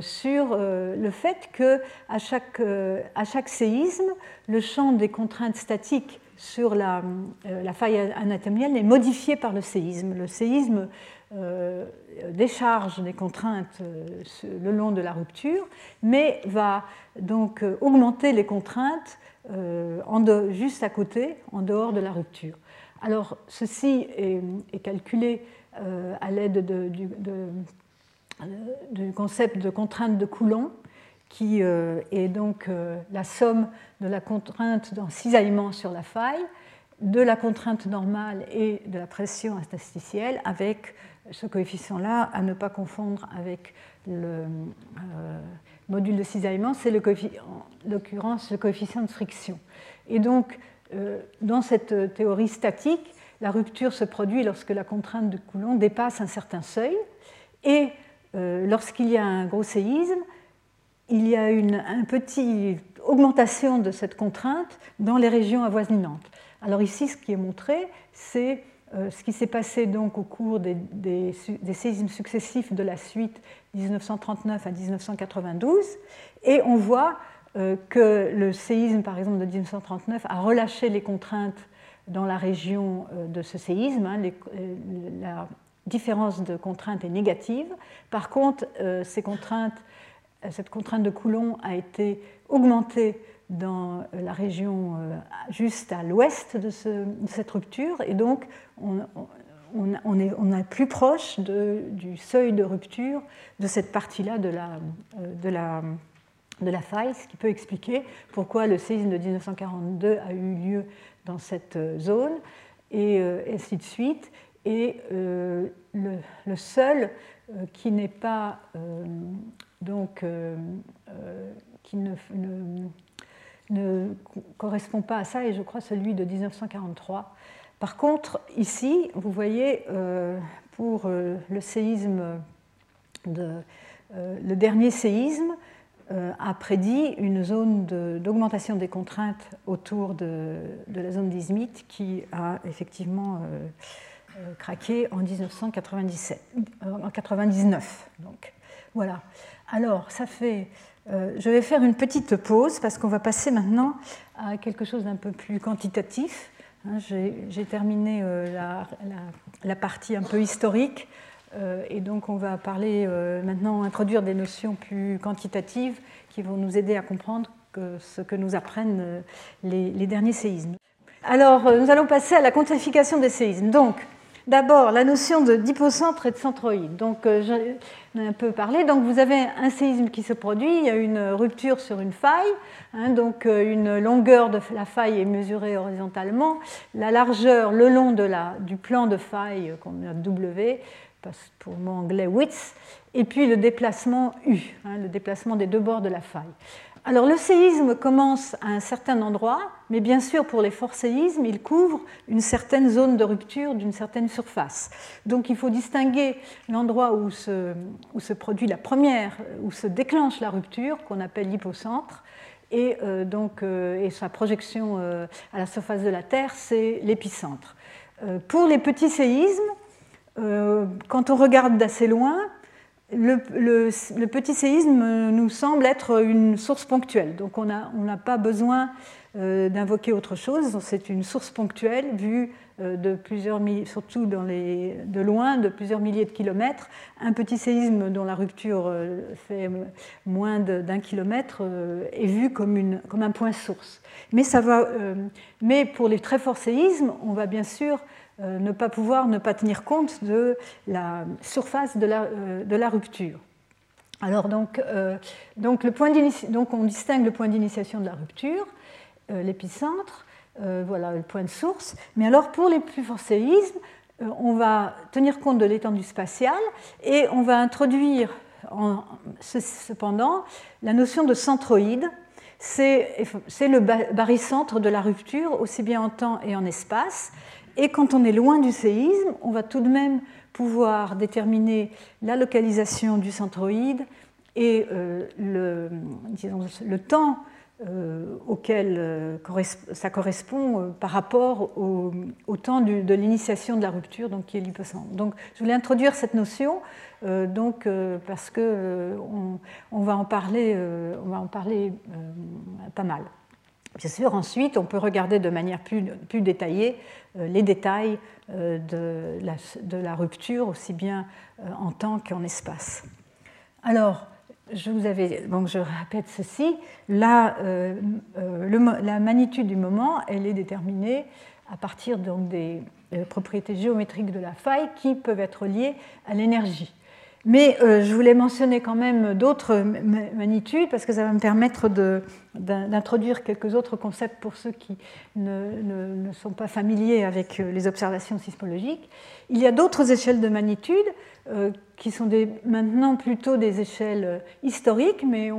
sur le fait que à chaque, séisme, le champ des contraintes statiques sur la, la, faille anatomienne est modifié par le séisme. Le séisme décharge des contraintes le long de la rupture, mais va donc augmenter les contraintes juste à côté, en dehors de la rupture. Alors, ceci est, calculé euh, à l'aide du, concept de contrainte de Coulomb, qui euh, est donc euh, la somme de la contrainte d'un cisaillement sur la faille, de la contrainte normale et de la pression interstitielle, avec ce coefficient-là à ne pas confondre avec le module de cisaillement, c'est en l'occurrence le coefficient de friction. Et donc, euh, dans cette théorie statique, la rupture se produit lorsque la contrainte de Coulomb dépasse un certain seuil. Et euh, lorsqu'il y a un gros séisme, il y a une petite augmentation de cette contrainte dans les régions avoisinantes. Alors ici, ce qui est montré, c'est euh, ce qui s'est passé donc au cours des, séismes successifs de la suite 1939 à 1992. Et on voit euh, que le séisme, par exemple, de 1939 a relâché les contraintes dans la région euh, de ce séisme. Hein, euh, la différence de contraintes est négative. Par contre, cette contrainte de Coulomb a été augmentée dans la région juste à l'ouest de, cette rupture, et donc on, est, on est, plus proche du seuil de rupture de cette partie-là de la, de la de la faille, ce qui peut expliquer pourquoi le séisme de 1942 a eu lieu dans cette euh, zone, et euh, ainsi de suite. Et euh, le, seul qui n'est pas donc qui ne, correspond pas à ça, et je crois celui de 1943. Par contre, ici, vous voyez, pour le séisme de, le dernier séisme, euh, a prédit une zone d'augmentation des contraintes autour de, la zone d'Izmit qui a effectivement euh, euh, craqué en 1997, en 99. Donc, voilà. Alors, ça fait. Je vais faire une petite pause parce qu'on va passer maintenant à quelque chose d'un peu plus quantitatif. Hein, j'ai terminé la, la, partie un peu historique euh, et donc on va parler euh, maintenant, introduire des notions plus quantitatives qui vont nous aider à comprendre ce que nous apprennent euh, les, derniers séismes. Alors nous allons passer à la quantification des séismes. Donc d'abord la notion d'hypocentre et de centroïde. Donc j'en ai un peu parlé. Donc vous avez un séisme qui se produit, il y a une rupture sur une faille. Hein, donc une longueur de la faille est mesurée horizontalement. La largeur le long de du plan de faille qu'on a W pour le mot anglais width, et puis le déplacement U, hein, le déplacement des deux bords de la faille. Alors le séisme commence à un certain endroit, mais bien sûr pour les forts séismes, il couvre une certaine zone de rupture d'une certaine surface. Donc il faut distinguer l'endroit où se, produit la première, où se déclenche la rupture, qu'on appelle l'hypocentre, et, euh, donc, euh, et sa projection euh, à la surface de la Terre, c'est l'épicentre. pour les petits séismes, quand on regarde d'assez loin, le, petit séisme nous semble être une source ponctuelle. Donc on n'a pas besoin euh, d'invoquer autre chose. C'est une source ponctuelle vue euh, de plusieurs surtout de loin, de plusieurs milliers de kilomètres. Un petit séisme dont la rupture fait moins d'un kilomètre est vu comme, un point source. Mais, mais pour les très forts séismes, on va bien sûr euh, ne pas pouvoir ne pas tenir compte de la surface de la, euh, de la rupture. Alors donc, euh, donc, le point donc on distingue le point d'initiation de la rupture, l'épicentre, voilà le point de source. Mais alors pour les plus forts séismes, on va tenir compte de l'étendue spatiale et on va introduire en, cependant la notion de centroïde. C'est le barycentre de la rupture, aussi bien en temps et en espace. Et quand on est loin du séisme, on va tout de même pouvoir déterminer la localisation du centroïde et le, le, temps auquel ça correspond par rapport au, temps de l'initiation de la rupture, donc qui est l'hypocentre. Donc je voulais introduire cette notion euh, donc, euh, parce qu'on euh, on va en parler, on va en parler pas mal. Bien sûr, ensuite, on peut regarder de manière plus, détaillée les détails de la, de, la, rupture, aussi bien en temps qu'en espace. Alors, je vous avais, donc je répète ceci, la, la magnitude du moment, elle est déterminée à partir donc, des propriétés géométriques de la faille qui peuvent être liées à l'énergie. Mais euh, je voulais mentionner quand même d'autres magnitudes parce que ça va me permettre d'introduire quelques autres concepts pour ceux qui ne, sont pas familiers avec euh, les observations sismologiques. Il y a d'autres échelles de magnitude euh, qui sont maintenant plutôt des échelles historiques, mais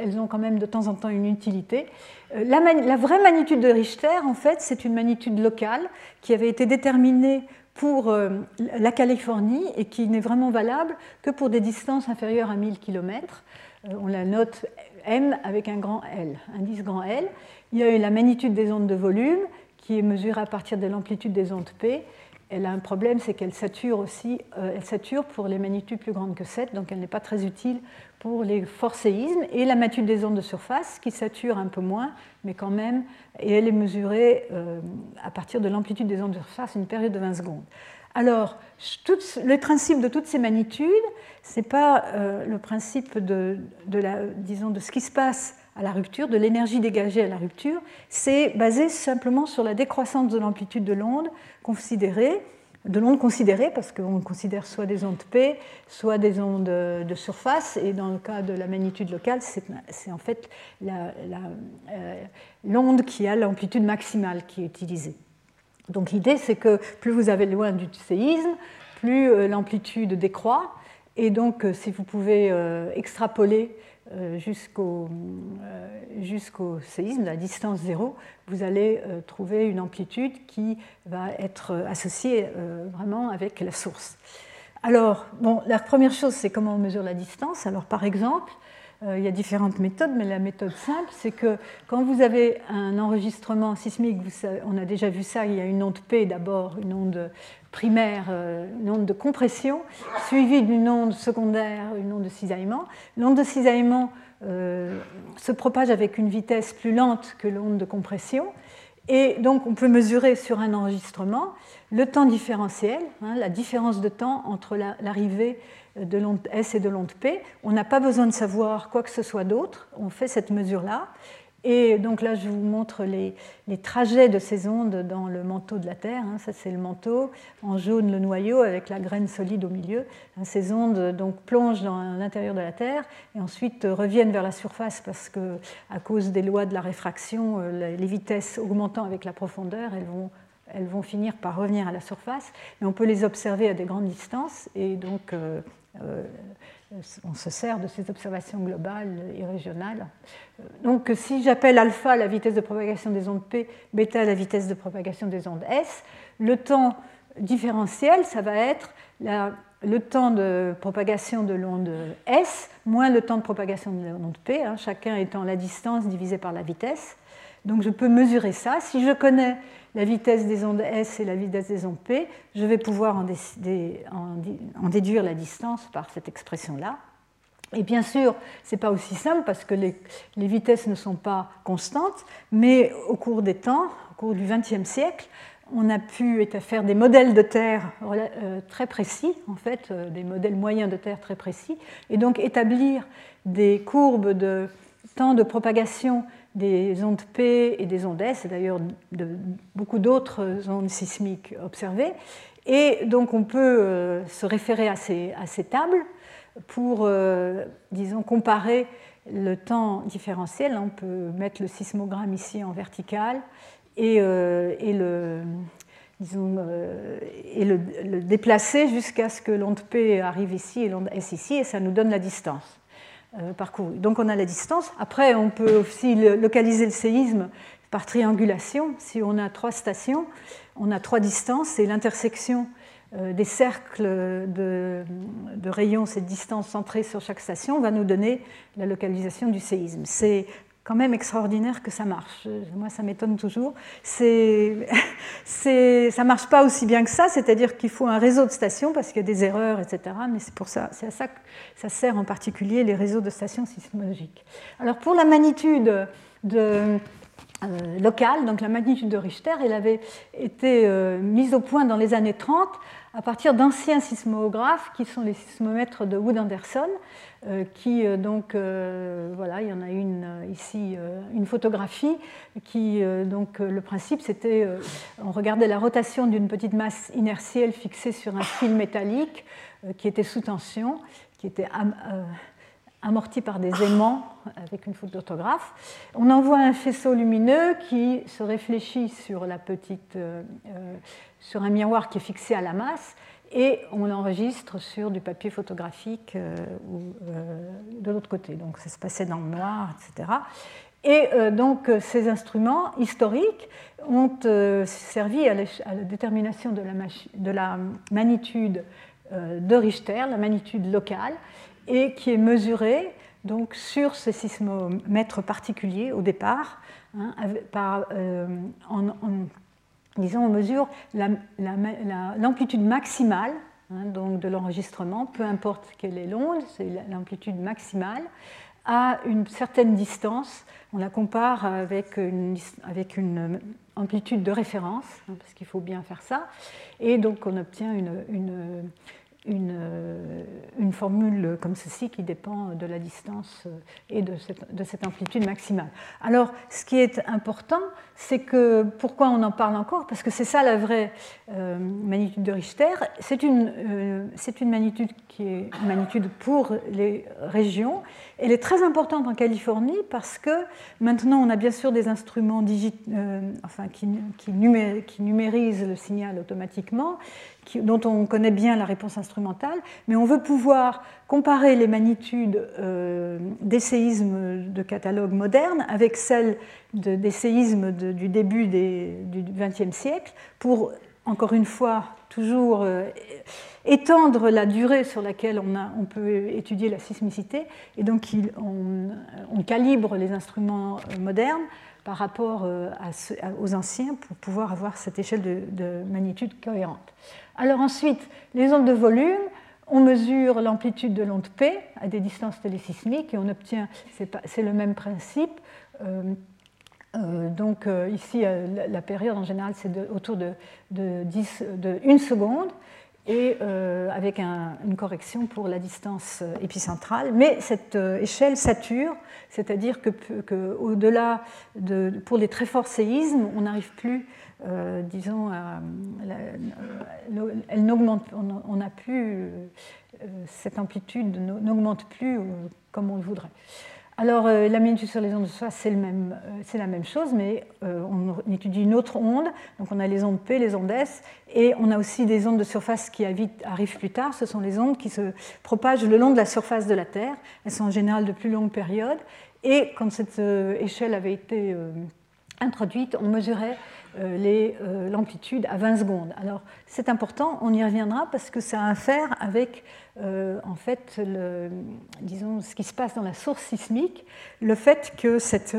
elles ont quand même de temps en temps une utilité. La, la vraie magnitude de Richter, en fait, c'est une magnitude locale qui avait été déterminée pour euh, la Californie et qui n'est vraiment valable que pour des distances inférieures à 1000 km. Euh, on la note M avec un grand L, indice grand L. Il y a eu la magnitude des ondes de volume qui est mesurée à partir de l'amplitude des ondes P. Elle a un problème, c'est qu'elle sature aussi, euh, elle sature pour les magnitudes plus grandes que 7, donc elle n'est pas très utile pour les forts séismes, et la magnitude des ondes de surface, qui sature un peu moins, mais quand même, et elle est mesurée euh, à partir de l'amplitude des ondes de surface, une période de 20 secondes. Alors, le principe de toutes ces magnitudes, ce n'est pas euh, le principe de, la, disons, de ce qui se passe à la rupture, de l'énergie dégagée à la rupture, c'est basé simplement sur la décroissance de l'amplitude de l'onde considérée de l'onde considérée, parce qu'on considère soit des ondes P, soit des ondes de surface, et dans le cas de la magnitude locale, c'est en fait euh, l'onde qui a l'amplitude maximale qui est utilisée. Donc l'idée, c'est que plus vous avez loin du séisme, plus euh, l'amplitude décroît, et donc euh, si vous pouvez extrapoler jusqu'au euh, jusqu'au séisme, la distance zéro, vous allez euh, trouver une amplitude qui va être associée vraiment avec la source. Alors, la première chose, c'est comment on mesure la distance. Alors, par exemple, il y a différentes méthodes, mais la méthode simple, c'est que quand vous avez un enregistrement sismique, on a déjà vu ça, il y a une onde P d'abord, une onde primaire, euh, une onde de compression, suivie d'une onde secondaire, une onde de cisaillement. L'onde de cisaillement euh, se propage avec une vitesse plus lente que l'onde de compression. Et donc on peut mesurer sur un enregistrement le temps différentiel, hein, la différence de temps entre l'arrivée de l'onde S et de l'onde P. On n'a pas besoin de savoir quoi que ce soit d'autre, on fait cette mesure-là. Et donc là, je vous montre les, trajets de ces ondes dans le manteau de la Terre. Hein. Ça, c'est le manteau. En jaune, le noyau avec la graine solide au milieu. Hein, ces ondes donc, plongent dans l'intérieur de la Terre et ensuite euh, reviennent vers la surface parce que, à cause des lois de la réfraction, euh, les vitesses augmentant avec la profondeur, elles vont, finir par revenir à la surface. Mais on peut les observer à des grandes distances et donc. Euh, on se sert de ces observations globales et régionales. Donc si j'appelle alpha la vitesse de propagation des ondes P, bêta la vitesse de propagation des ondes S, le temps différentiel, ça va être le temps de propagation de l'onde S moins le temps de propagation de l'onde P, hein, chacun étant la distance divisée par la vitesse. Donc je peux mesurer ça. Si je connais la vitesse des ondes S et la vitesse des ondes P, je vais pouvoir en, déduire la distance par cette expression-là. Et bien sûr, ce n'est pas aussi simple parce que les, vitesses ne sont pas constantes, mais au cours des temps, au cours du XXe siècle, on a pu faire des modèles de Terre euh, très précis, en fait, euh, des modèles moyens de Terre très précis, et donc établir des courbes de temps de propagation des ondes P et des ondes S, et d'ailleurs de beaucoup d'autres ondes sismiques observées. Et donc on peut euh, se référer à ces, tables pour, euh, disons, comparer le temps différentiel. On peut mettre le sismogramme ici en vertical et, euh, le, et le, le déplacer jusqu'à ce que l'onde P arrive ici et l'onde S ici, et ça nous donne la distance. Euh. Donc on a la distance. Après, on peut aussi localiser le séisme par triangulation. Si on a trois stations, on a trois distances et l'intersection des cercles de, rayons, cette distance centrée sur chaque station, va nous donner la localisation du séisme. Quand même extraordinaire que ça marche. Moi, ça m'étonne toujours. *laughs* C'est, ça marche pas aussi bien que ça, c'est-à-dire qu'il faut un réseau de stations parce qu'il y a des erreurs, etc. Mais c'est pour ça, c'est à ça que ça sert en particulier les réseaux de stations sismologiques. Alors pour la magnitude de, euh, locale, donc la magnitude de Richter, elle avait été euh, mise au point dans les années 30 à partir d'anciens sismographes qui sont les sismomètres de Wood Anderson, euh, qui euh, donc, euh, voilà, il y en a une ici, une photographie, qui donc le principe c'était, on regardait la rotation d'une petite masse inertielle fixée sur un fil métallique qui était sous tension, qui était amorti par des aimants avec une faute d'orthographe. On envoie un faisceau lumineux qui se réfléchit sur la petite, sur un miroir qui est fixé à la masse et on l'enregistre sur du papier photographique euh, ou euh, de l'autre côté. Donc ça se passait dans le noir, etc. Et euh, donc ces instruments historiques ont servi à, la détermination de la, de la magnitude de Richter, la magnitude locale, et qui est mesurée donc, sur ces sismomètres particuliers au départ, hein, par, en disons, on mesure l'amplitude maximale hein, donc de l'enregistrement, peu importe quelle est l'onde, c'est l'amplitude maximale, à une certaine distance. On la compare avec une, une amplitude de référence, hein, parce qu'il faut bien faire ça, et donc on obtient une, euh, une, formule comme ceci qui dépend de la distance euh, et de cette, de cette, amplitude maximale. Alors, ce qui est important, c'est que pourquoi on en parle encore? Parce que c'est ça la vraie euh, magnitude de Richter. C'est une, c'est une magnitude qui est une magnitude pour les régions. Elle est très importante en Californie parce que maintenant on a bien sûr des instruments enfin, qui, qui, qui numérisent le signal automatiquement dont on connaît bien la réponse instrumentale, mais on veut pouvoir comparer les magnitudes euh, des séismes de catalogue moderne avec celles des séismes du début du XXe siècle pour, encore une fois, toujours euh, étendre la durée sur laquelle on, peut étudier la sismicité. Et donc, on, calibre les instruments euh, modernes par rapport aux anciens pour pouvoir avoir cette échelle de magnitude cohérente. Alors ensuite, les ondes de volume, on mesure l'amplitude de l'onde P à des distances télésismiques et on obtient, c'est le même principe. Euh, euh, donc euh, ici, la, période en général, c'est autour de, de, 10, de 1 seconde et avec une correction pour la distance épicentrale. Mais cette échelle sature, c'est-à-dire que, que au-delà de, pour les très forts séismes, on n'arrive plus euh, disons, elle n'augmente, on n'a plus, euh, cette amplitude n'augmente plus euh, comme on le voudrait. Alors, la magnitude sur les ondes de surface, c'est, c'est la même chose, mais on étudie une autre onde. Donc, on a les ondes P, les ondes S, et on a aussi des ondes de surface qui arrivent plus tard. Ce sont les ondes qui se propagent le long de la surface de la Terre. Elles sont en général de plus longue période. Et quand cette échelle avait été introduite, on mesurait euh, euh, l'amplitude à 20 secondes. Alors c'est important, on y reviendra parce que ça a à faire avec euh, en fait disons, ce qui se passe dans la source sismique, le fait que cette,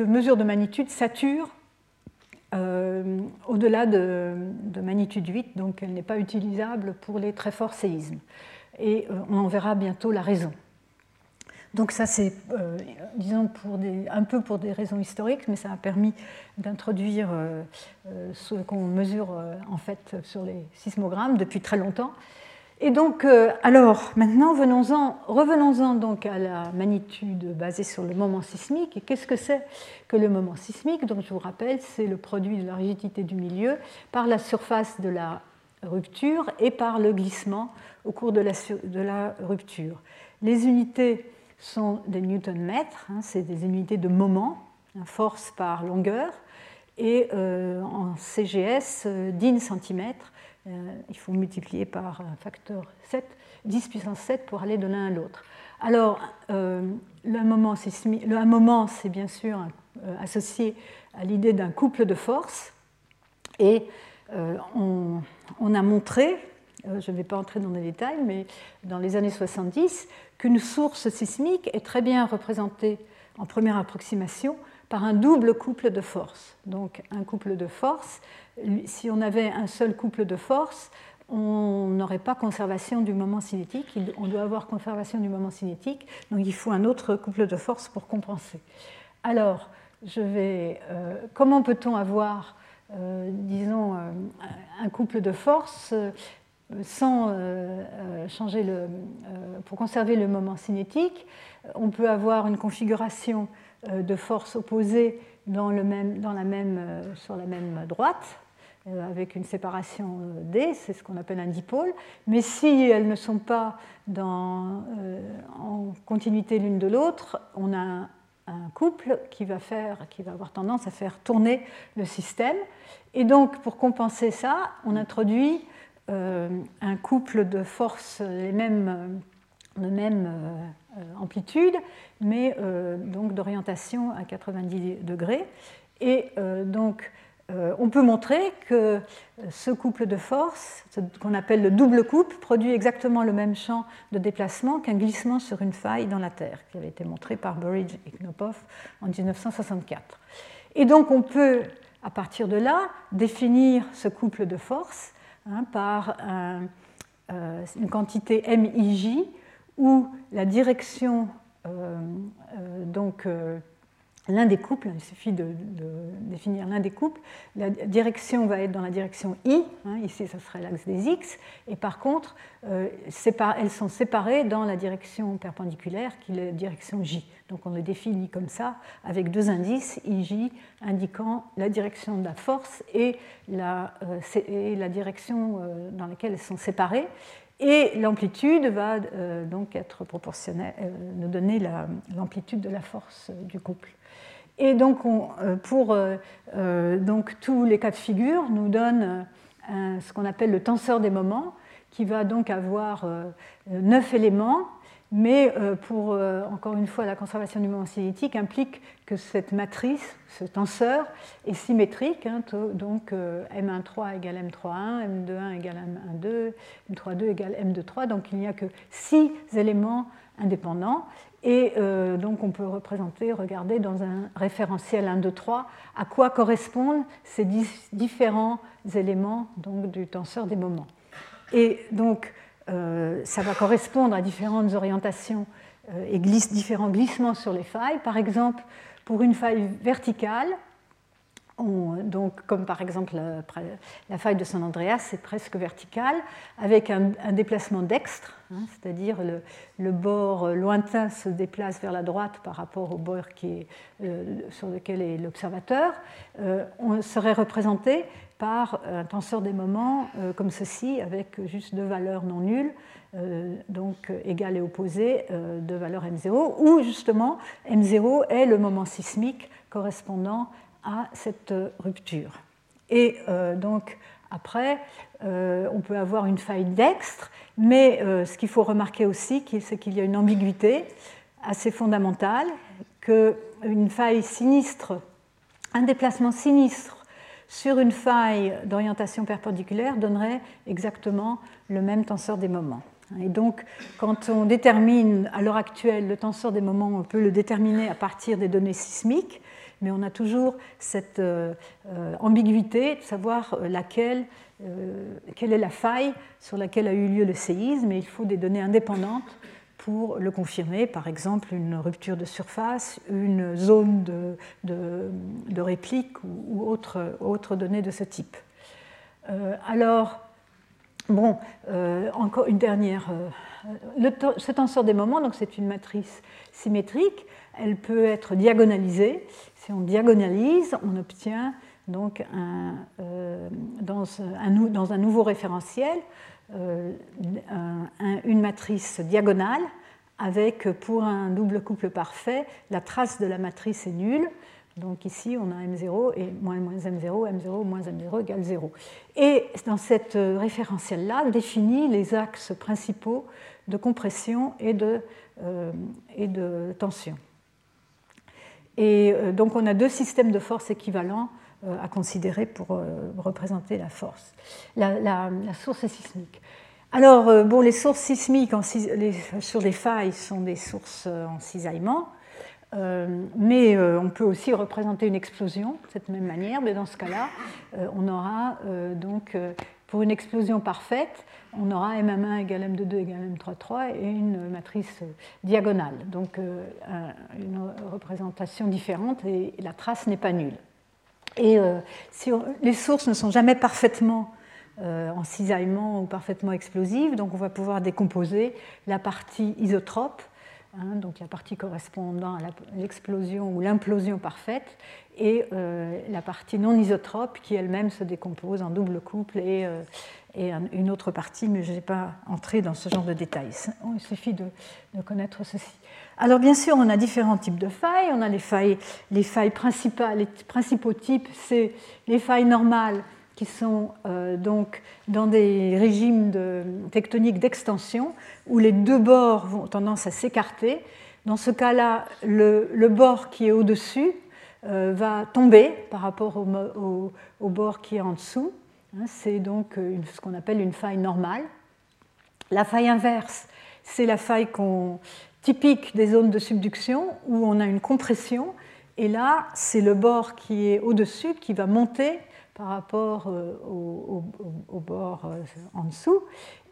mesure de magnitude sature au-delà de, de, magnitude 8, donc elle n'est pas utilisable pour les très forts séismes. Et on en verra bientôt la raison. Donc ça, c'est, euh, disons, pour des, un peu pour des raisons historiques, mais ça a permis d'introduire euh, euh, ce qu'on mesure en fait sur les sismogrammes depuis très longtemps. Et donc, alors, maintenant, venons-en, revenons-en donc à la magnitude basée sur le moment sismique. Et qu'est-ce que c'est que le moment sismique? Donc, je vous rappelle, c'est le produit de la rigidité du milieu par la surface de la rupture et par le glissement au cours de la, de la rupture. Les unités sont des newton-mètres, hein, c'est des unités de moment, hein, force par longueur, et euh, en CGS, euh, 10 cm, euh, il faut multiplier par un facteur 7, 10 puissance 7 pour aller de l'un à l'autre. Alors, le moment, le, un moment, c'est bien sûr associé à l'idée d'un couple de forces, et on, a montré, je ne vais pas entrer dans les détails, mais dans les années 70, qu'une source sismique est très bien représentée en première approximation par un double couple de forces. Donc un couple de forces, si on avait un seul couple de forces, on n'aurait pas conservation du moment cinétique, on doit avoir conservation du moment cinétique, donc il faut un autre couple de forces pour compenser. Alors, je vais, euh, comment peut-on avoir, euh, disons, euh, un couple de forces sans changer le, pour conserver le moment cinétique On peut avoir une configuration de forces opposées dans le même, dans la même, sur la même droite, euh, avec une séparation euh, D, c'est ce qu'on appelle un dipôle, mais si elles ne sont pas dans, euh, en continuité l'une de l'autre, on a un, couple qui va, faire, qui va avoir tendance à faire tourner le système. Et donc, pour compenser ça, on introduit un couple de forces mêmes, de même amplitude, mais donc d'orientation à 90 degrés. Et donc, euh, on peut montrer que ce couple de forces, ce qu'on appelle le double couple, produit exactement le même champ de déplacement qu'un glissement sur une faille dans la Terre, qui avait été montré par Burridge et Knopov en 1964. Et donc on peut, à partir de là, définir ce couple de forces hein, par euh, une quantité MIJ où la direction euh, donc, l'un des couples, il suffit de, définir l'un des couples, la direction va être dans la direction I, hein, ici ce serait l'axe des X, et par contre, euh, elles sont séparées dans la direction perpendiculaire qui est la direction J. Donc on le définit comme ça, avec deux indices, IJ indiquant la direction de la force et la, euh, direction euh, dans laquelle elles sont séparées. Et l'amplitude va donc être proportionnelle, nous donner l'amplitude de la force du couple. Et donc, euh, pour euh, euh, donc, tous les cas de figure, nous donne ce qu'on appelle le tenseur des moments, qui va donc avoir neuf éléments, mais pour, encore une fois, la conservation du moment cinétique implique que cette matrice, ce tenseur, est symétrique, hein, donc M13 égale M31, M21 égale M12, M32 égale M23, donc il n'y a que six éléments indépendants, et euh, donc on peut représenter, regarder dans un référentiel 1, 2, 3, à quoi correspondent ces différents éléments donc, du tenseur des moments. Et donc euh, ça va correspondre à différentes orientations euh, et différents glissements sur les failles. Par exemple, pour une faille verticale, donc, comme par exemple la, faille de San Andreas, c'est presque vertical, avec un, déplacement dextre, hein, c'est-à-dire le, bord lointain se déplace vers la droite par rapport au bord euh, sur lequel est l'observateur. Euh, on serait représenté par un tenseur des moments euh, comme ceci, avec juste deux valeurs non nulles, donc égales et opposées, deux valeurs M0, où justement M0 est le moment sismique correspondant cette rupture. Et euh, donc, après, euh, on peut avoir une faille dextre, mais euh, ce qu'il faut remarquer aussi, c'est qu'il y a une ambiguïté assez fondamentale, qu'une faille sinistre, un déplacement sinistre sur une faille d'orientation perpendiculaire donnerait exactement le même tenseur des moments. Et donc, quand on détermine à l'heure actuelle le tenseur des moments, on peut le déterminer à partir des données sismiques mais on a toujours cette euh, euh, ambiguïté de savoir euh, laquelle, quelle est la faille sur laquelle a eu lieu le séisme, et il faut des données indépendantes pour le confirmer, par exemple une rupture de surface, une zone de, de, réplique ou, autre, autre, données de ce type. alors, bon, encore une dernière. Ce tenseur des moments, donc c'est une matrice symétrique, elle peut être diagonalisée. Si on diagonalise, on obtient donc euh, dans, un, nouveau référentiel euh, une matrice diagonale avec, pour un double couple parfait, la trace de la matrice est nulle. Donc ici, on a M0 et moins, moins M0, M0 moins M0 égale 0. Et dans cette référentiel-là, définit les axes principaux de compression et de, euh, et de tension. Et euh, donc on a deux systèmes de force équivalents à considérer pour représenter la force, la, source sismique. Alors, bon, les sources sismiques sur les failles sont des sources en cisaillement. mais on peut aussi représenter une explosion de cette même manière, mais dans ce cas-là, on aura donc pour une explosion parfaite, on aura M1 égale M22 égale M33 et une matrice diagonale, donc euh, une représentation différente et la trace n'est pas nulle. Et euh, si les sources ne sont jamais parfaitement euh, en cisaillement ou parfaitement explosives, donc on va pouvoir décomposer la partie isotrope, hein, donc la partie correspondant à l'explosion ou l'implosion parfaite, et euh, la partie non isotrope qui elle-même se décompose en double couple et, euh, une autre partie, mais je n'ai pas entré dans ce genre de détails. Il suffit de, connaître ceci. Alors bien sûr, on a différents types de failles. On a les failles, les failles principales, les principaux types, c'est les failles normales qui sont euh, donc dans des régimes de, tectoniques d'extension où les deux bords vont tendance à s'écarter. Dans ce cas-là, le, bord qui est au-dessus euh, va tomber par rapport au, bord qui est en dessous. Hein, c'est donc ce qu'on appelle une faille normale. La faille inverse, c'est la faille typique des zones de subduction où on a une compression. Et là, c'est le bord qui est au-dessus qui va monter par rapport euh, au, bord euh, en dessous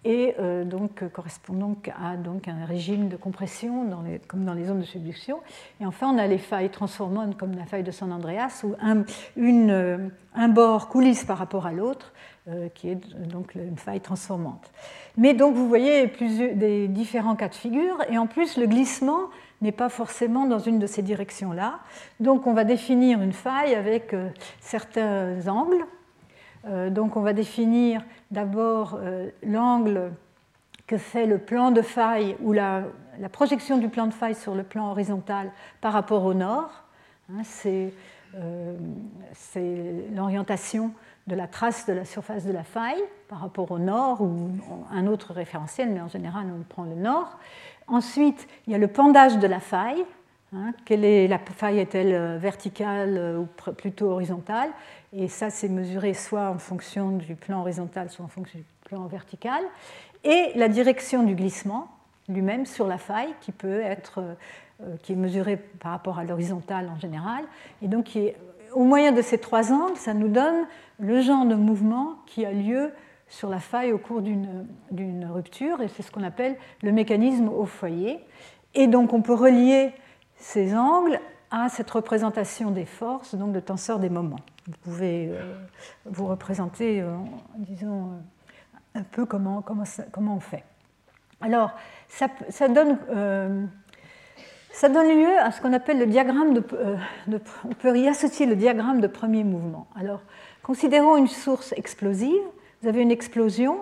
et euh, donc correspond donc à donc un régime de compression comme dans les zones de subduction. Et enfin, on a les failles transformantes comme la faille de San Andreas où un, une, un bord coulisse par rapport à l'autre, qui est donc une faille transformante. Mais donc vous voyez plusieurs, des différents cas de figure et en plus le glissement n'est pas forcément dans une de ces directions-là. Donc on va définir une faille avec euh, certains angles. Euh, donc on va définir d'abord euh, l'angle que fait le plan de faille ou la, projection du plan de faille sur le plan horizontal par rapport au nord. Hein, c'est l'orientation de la trace de la surface de la faille par rapport au nord ou un autre référentiel, mais en général on prend le nord. Ensuite, il y a le pendage de la faille. Hein, quelle est, la faille est-elle euh, verticale euh, ou plutôt horizontale Et ça, c'est mesuré soit en fonction du plan horizontal, soit en fonction du plan vertical. Et la direction du glissement lui-même sur la faille, qui peut être, euh, qui est mesurée par rapport à l'horizontale en général. Et donc, au moyen de ces trois angles, ça nous donne le genre de mouvement qui a lieu sur la faille au cours d'une rupture, et c'est ce qu'on appelle le mécanisme au foyer. Et donc on peut relier ces angles à cette représentation des forces, donc de tenseur des moments. Vous pouvez euh, vous représenter, euh, disons, euh, un peu comment, comment, comment, on fait. Alors, ça, ça donne, ça donne lieu à ce qu'on appelle le diagramme de, de, On peut y associer le diagramme de premier mouvement. Alors, considérons une source explosive vous avez une explosion,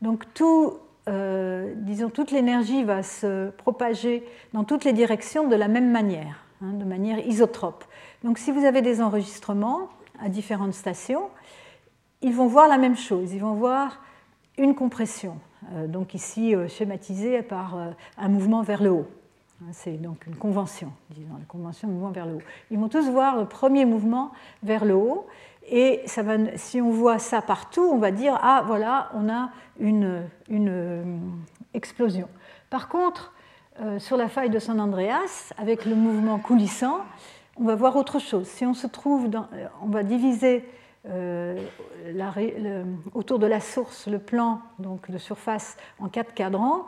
donc tout, euh, disons, toute l'énergie va se propager dans toutes les directions de la même manière, hein, de manière isotrope. Donc si vous avez des enregistrements à différentes stations, ils vont voir la même chose, ils vont voir une compression, euh, donc ici euh, schématisée par un mouvement vers le haut. Hein, c'est donc une convention, disons, la convention mouvement vers le haut. Ils vont tous voir le premier mouvement vers le haut, et si on voit ça partout, on va dire ah voilà, on a une, euh, explosion. Par contre, euh, sur la faille de San Andreas, avec le mouvement coulissant, on va voir autre chose. Si on se trouve euh, on va diviser autour de la source le plan donc de surface en quatre cadrans.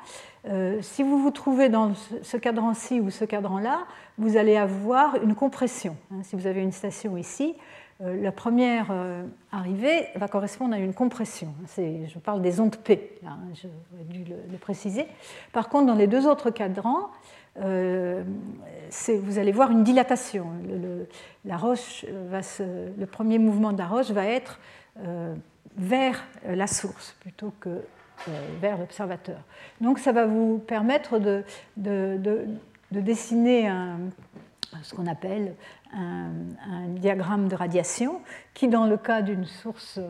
si vous vous trouvez dans ce cadran-ci ou ce cadran-là, vous allez avoir une compression. Hein. si vous avez une station ici, la première euh, arrivée va correspondre à une compression. Je parle des ondes P, hein, j'aurais dû le, préciser. Par contre, dans les deux autres cadrans, euh, vous allez voir une dilatation. Le, la roche va le premier mouvement de la roche va être vers la source plutôt que vers l'observateur. Donc ça va vous permettre de dessiner un, ce qu'on appelle un, diagramme de radiation qui, dans le cas d'une source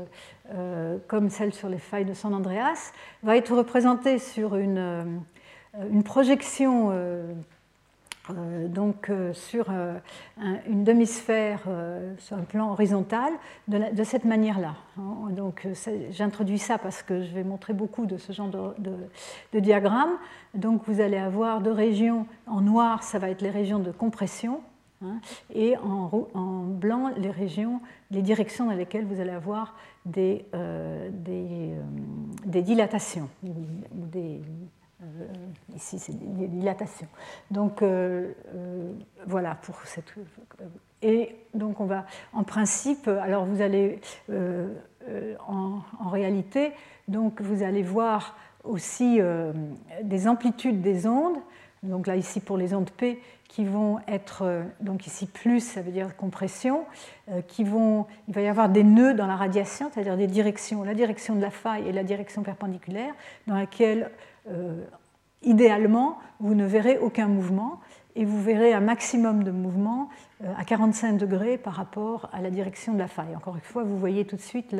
euh, comme celle sur les failles de San Andreas, va être représenté sur une, euh, une projection euh, euh, donc euh, sur euh, une demi-sphère sur un plan horizontal de, cette manière-là. Hein. Donc j'introduis ça parce que je vais montrer beaucoup de ce genre de, diagramme. Donc vous allez avoir deux régions en noir, ça va être les régions de compression, hein, et en, blanc les régions, les directions dans lesquelles vous allez avoir des, des, des dilatations, des, ici, c'est des dilatations. Donc, euh, euh, voilà pour cette. Et donc, on va, en principe, alors vous allez, en, réalité, donc vous allez voir aussi des amplitudes des ondes. Donc là, ici, pour les ondes P, qui vont être, donc ici plus, ça veut dire compression, qui vont, il va y avoir des nœuds dans la radiation, c'est-à-dire des directions, la direction de la faille et la direction perpendiculaire, dans laquelle euh, idéalement, vous ne verrez aucun mouvement et vous verrez un maximum de mouvement euh, à 45 degrés par rapport à la direction de la faille. Encore une fois, vous voyez tout de suite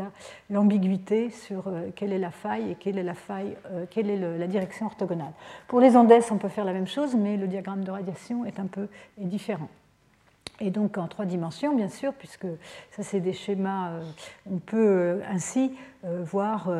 l'ambiguïté sur euh, quelle est la faille et quelle est la, faille, quelle est la direction orthogonale. Pour les ondes on peut faire la même chose, mais le diagramme de radiation est un peu différent. Et donc en trois dimensions, bien sûr, puisque ça c'est des schémas, euh, on peut euh, ainsi euh, voir,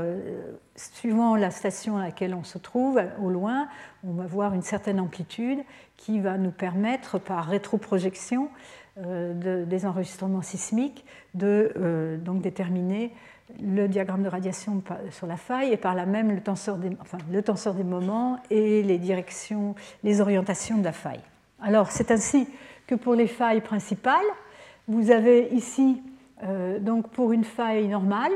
suivant la station à laquelle on se trouve, au loin, on va voir une certaine amplitude qui va nous permettre, par rétroprojection des enregistrements sismiques, de donc déterminer le diagramme de radiation sur la faille et par là même le tenseur des, le tenseur des moments et les directions, les orientations de la faille. Alors c'est ainsi que pour les failles principales. Vous avez ici, euh, donc pour une faille normale,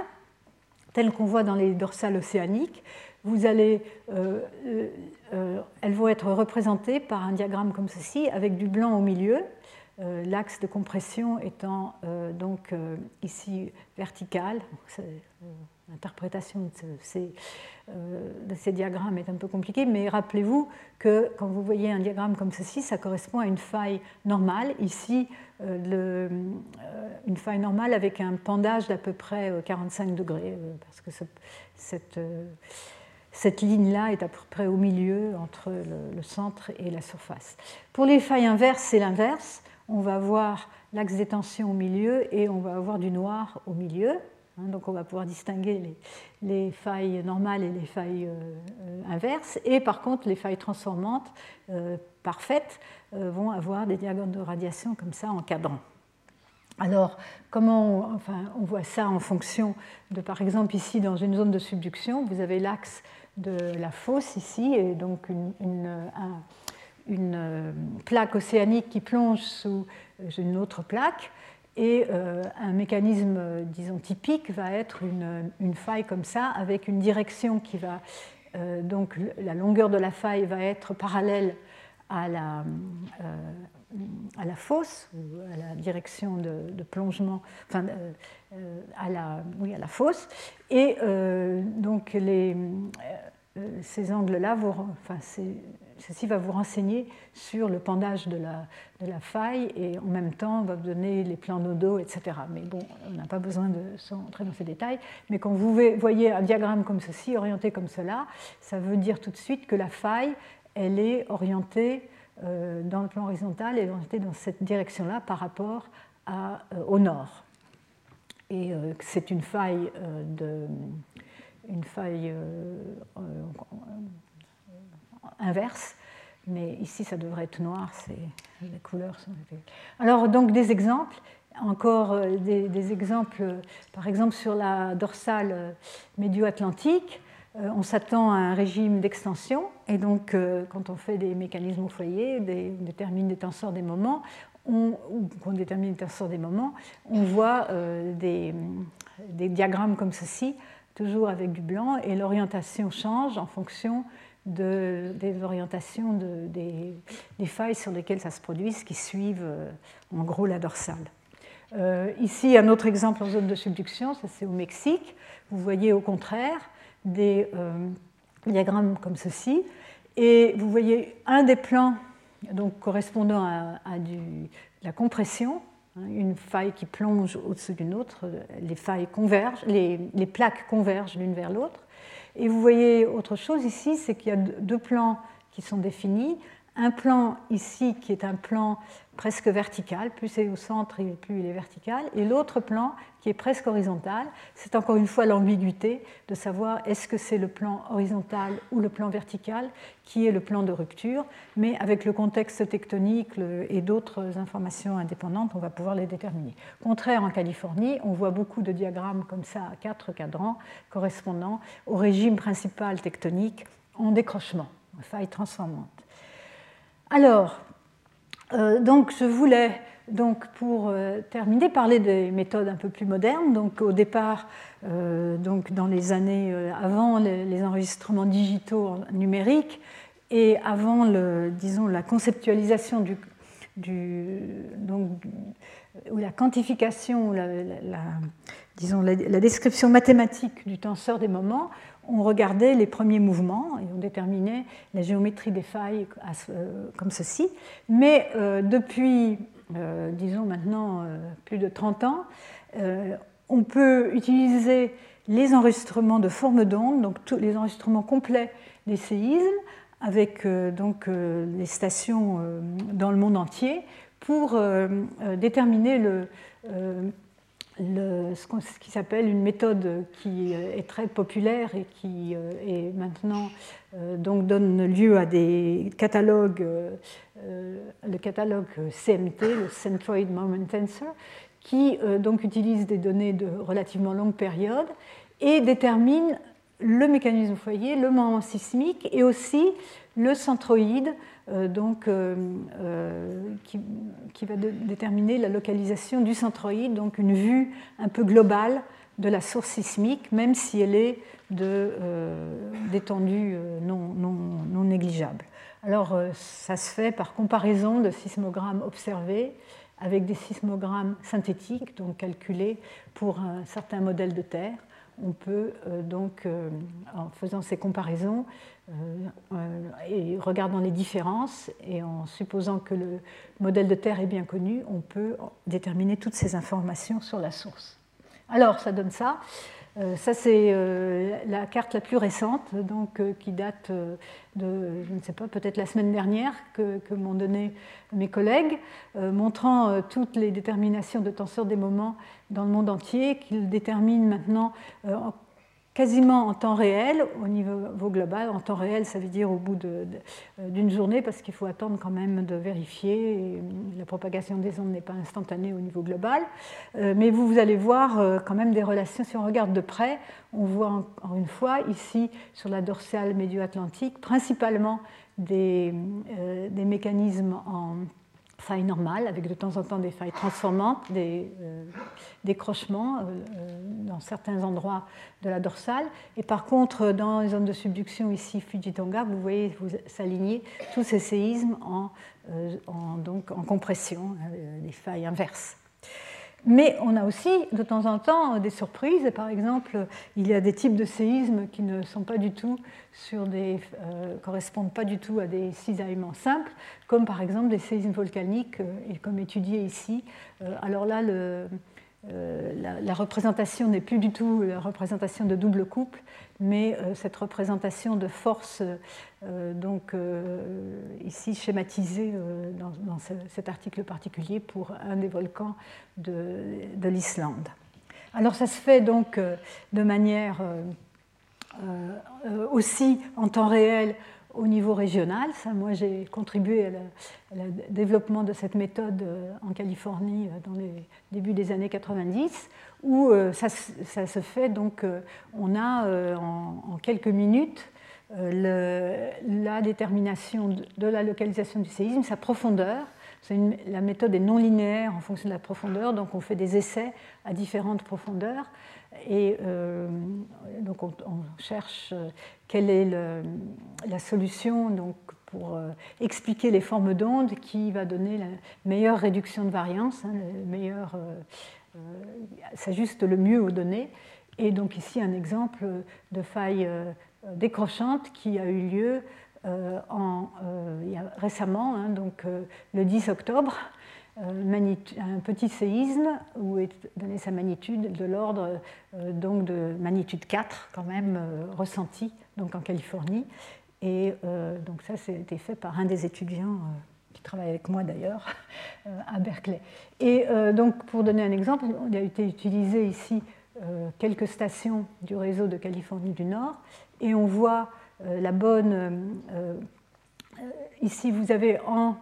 telle qu'on voit dans les dorsales océaniques, vous allez, euh, euh, elles vont être représentées par un diagramme comme ceci, avec du blanc au milieu, l'axe de compression étant donc ici vertical. L'interprétation de ces, euh, de ces diagrammes est un peu compliquée, mais rappelez-vous que quand vous voyez un diagramme comme ceci, ça correspond à une faille normale. Ici, euh, euh, une faille normale avec un pendage d'à peu près 45 degrés, parce que cette, cette ligne-là est à peu près au milieu entre le, le centre et la surface. Pour les failles inverses, c'est l'inverse. On va avoir l'axe des tensions au milieu et on va avoir du noir au milieu. Hein, donc on va pouvoir distinguer les, failles normales et les failles euh, euh, inverses. Et par contre, les failles transformantes euh, parfaites vont avoir des diagrammes de radiation comme ça en cadran. Alors, comment on, enfin, on voit ça en fonction de, par exemple, ici dans une zone de subduction, vous avez l'axe de la fosse ici, et donc une plaque océanique qui plonge sous une autre plaque. Et euh, un mécanisme, disons, typique va être une, faille comme ça, avec une direction qui va. Euh, donc, la longueur de la faille va être parallèle à la, euh, à la fosse, ou à la direction de, plongement, enfin, à, la, oui, à la fosse. Et donc, les, ces angles-là, enfin, ceci va vous renseigner sur le pendage de la, faille et en même temps va vous donner les plans nodaux, etc. Mais bon, on n'a pas besoin de s'entrer dans ces détails. Mais quand vous voyez un diagramme comme ceci, orienté comme cela, ça veut dire tout de suite que la faille, elle est orientée euh, dans le plan horizontal, est orientée dans cette direction-là par rapport euh, au nord. Et euh, c'est une faille de une faille inverse mais ici ça devrait être noir, les couleurs sont. Alors donc des exemples, encore euh, des, exemples, par exemple sur la dorsale euh, médio-atlantique, euh, on s'attend à un régime d'extension, et donc quand on fait des mécanismes au foyer, on détermine des tenseurs des moments, on, ou qu'on détermine des tenseurs des moments, on voit des diagrammes comme ceci, toujours avec du blanc, et l'orientation change en fonction des orientations de, des, failles sur lesquelles ça se produit, qui suivent euh, en gros la dorsale. Euh, ici, un autre exemple en zone de subduction, ça c'est au Mexique. Vous voyez au contraire des euh, diagrammes comme ceci, et vous voyez un des plans donc, correspondant à, du, la compression, hein, une faille qui plonge au-dessus d'une autre, les failles convergent, les plaques convergent l'une vers l'autre. Et vous voyez autre chose ici, c'est qu'il y a deux plans qui sont définis, un plan ici qui est un plan presque vertical, plus c'est au centre plus il est vertical, et l'autre plan qui est presque horizontal. C'est encore une fois l'ambiguïté de savoir est-ce que c'est le plan horizontal ou le plan vertical qui est le plan de rupture, mais avec le contexte tectonique et d'autres informations indépendantes, on va pouvoir les déterminer. Contraire en Californie, on voit beaucoup de diagrammes comme ça à quatre cadrans correspondant au régime principal tectonique en décrochement, en faille transformante. Alors, euh, donc je voulais, donc, pour euh, terminer, parler des méthodes un peu plus modernes. Donc, au départ, euh, donc, dans les années avant les, enregistrements digitaux numériques et avant disons, la conceptualisation du, ou la quantification, la, disons, la, description mathématique du tenseur des moments, on regardait les premiers mouvements et on déterminait la géométrie des failles comme ceci. Mais euh, depuis, euh, disons maintenant, euh, plus de 30 ans, on peut utiliser les enregistrements de forme d'onde, donc les enregistrements complets des séismes, avec donc les stations dans le monde entier, pour déterminer le ce qui s'appelle une méthode qui est très populaire et qui euh, est maintenant euh, donc donne lieu à des catalogues, euh, le catalogue CMT, le Centroid Moment Tensor, qui donc utilise des données de relativement longue période et détermine le mécanisme foyer, le moment sismique et aussi le centroïde euh, donc, euh, euh, qui, va déterminer la localisation du centroïde, donc une vue un peu globale de la source sismique, même si elle est d'étendue non, non, non, négligeable. Alors, ça se fait par comparaison de sismogrammes observés avec des sismogrammes synthétiques, donc calculés pour un certain modèle de terre on peut donc, en faisant ces comparaisons, euh, et regardant les différences et en supposant que le modèle de Terre est bien connu, on peut déterminer toutes ces informations sur la source. Alors, ça donne ça. Euh, ça, c'est euh, la carte la plus récente, donc, qui date de, je ne sais pas, peut-être la semaine dernière, que, que m'ont donné mes collègues, montrant toutes les déterminations de tenseurs des moments dans le monde entier, qu'ils déterminent maintenant quasiment en temps réel, au niveau global. En temps réel, ça veut dire au bout euh, d'une journée, parce qu'il faut attendre quand même de vérifier. La propagation des ondes n'est pas instantanée au niveau global. Euh, mais vous, vous allez voir euh, quand même des relations. Si on regarde de près, on voit encore une fois ici sur la dorsale médio-atlantique, principalement des mécanismes en failles normales, avec de temps en temps des failles transformantes, des euh, décrochements euh, euh, dans certains endroits de la dorsale. Et par contre, dans les zones de subduction ici, Fujitonga, vous voyez vous s'aligner tous ces séismes en, donc, en compression, des failles inverses. Mais on a aussi de temps en temps des surprises. Par exemple, il y a des types de séismes qui ne sont pas du tout sur des, euh, correspondent pas du tout à des cisaillements simples, comme par exemple des séismes volcaniques, euh, et comme étudié ici. Euh, alors là, la, représentation n'est plus du tout la représentation de double couple, mais euh, cette représentation de force, euh, donc ici schématisée dans, cet article particulier pour un des volcans de l'Islande. Alors ça se fait donc de manière aussi en temps réel au niveau régional. Ça, moi, j'ai contribué au développement de cette méthode euh, en Californie euh, dans les débuts des années 90, où euh, ça, se fait. Donc, on a en, quelques minutes la détermination de, la localisation du séisme, sa profondeur. la méthode est non linéaire en fonction de la profondeur, donc on fait des essais à différentes profondeurs. Et euh, donc on, cherche euh, quelle est la solution donc, pour euh, expliquer les formes d'ondes qui va donner la meilleure réduction de variance, hein, le meilleur, s'ajuste le mieux aux données. Et donc ici un exemple de faille décrochante qui a eu lieu récemment, hein, donc le 10 octobre, un petit séisme où est donnée sa magnitude de l'ordre euh, donc de magnitude 4 quand même euh, ressenti donc en Californie Et donc ça, c'était fait par un des étudiants qui travaille avec moi d'ailleurs, *laughs* à Berkeley. Et donc, pour donner un exemple, il a été utilisé ici quelques stations du réseau de Californie du Nord, et on voit la bonne... ici, vous avez en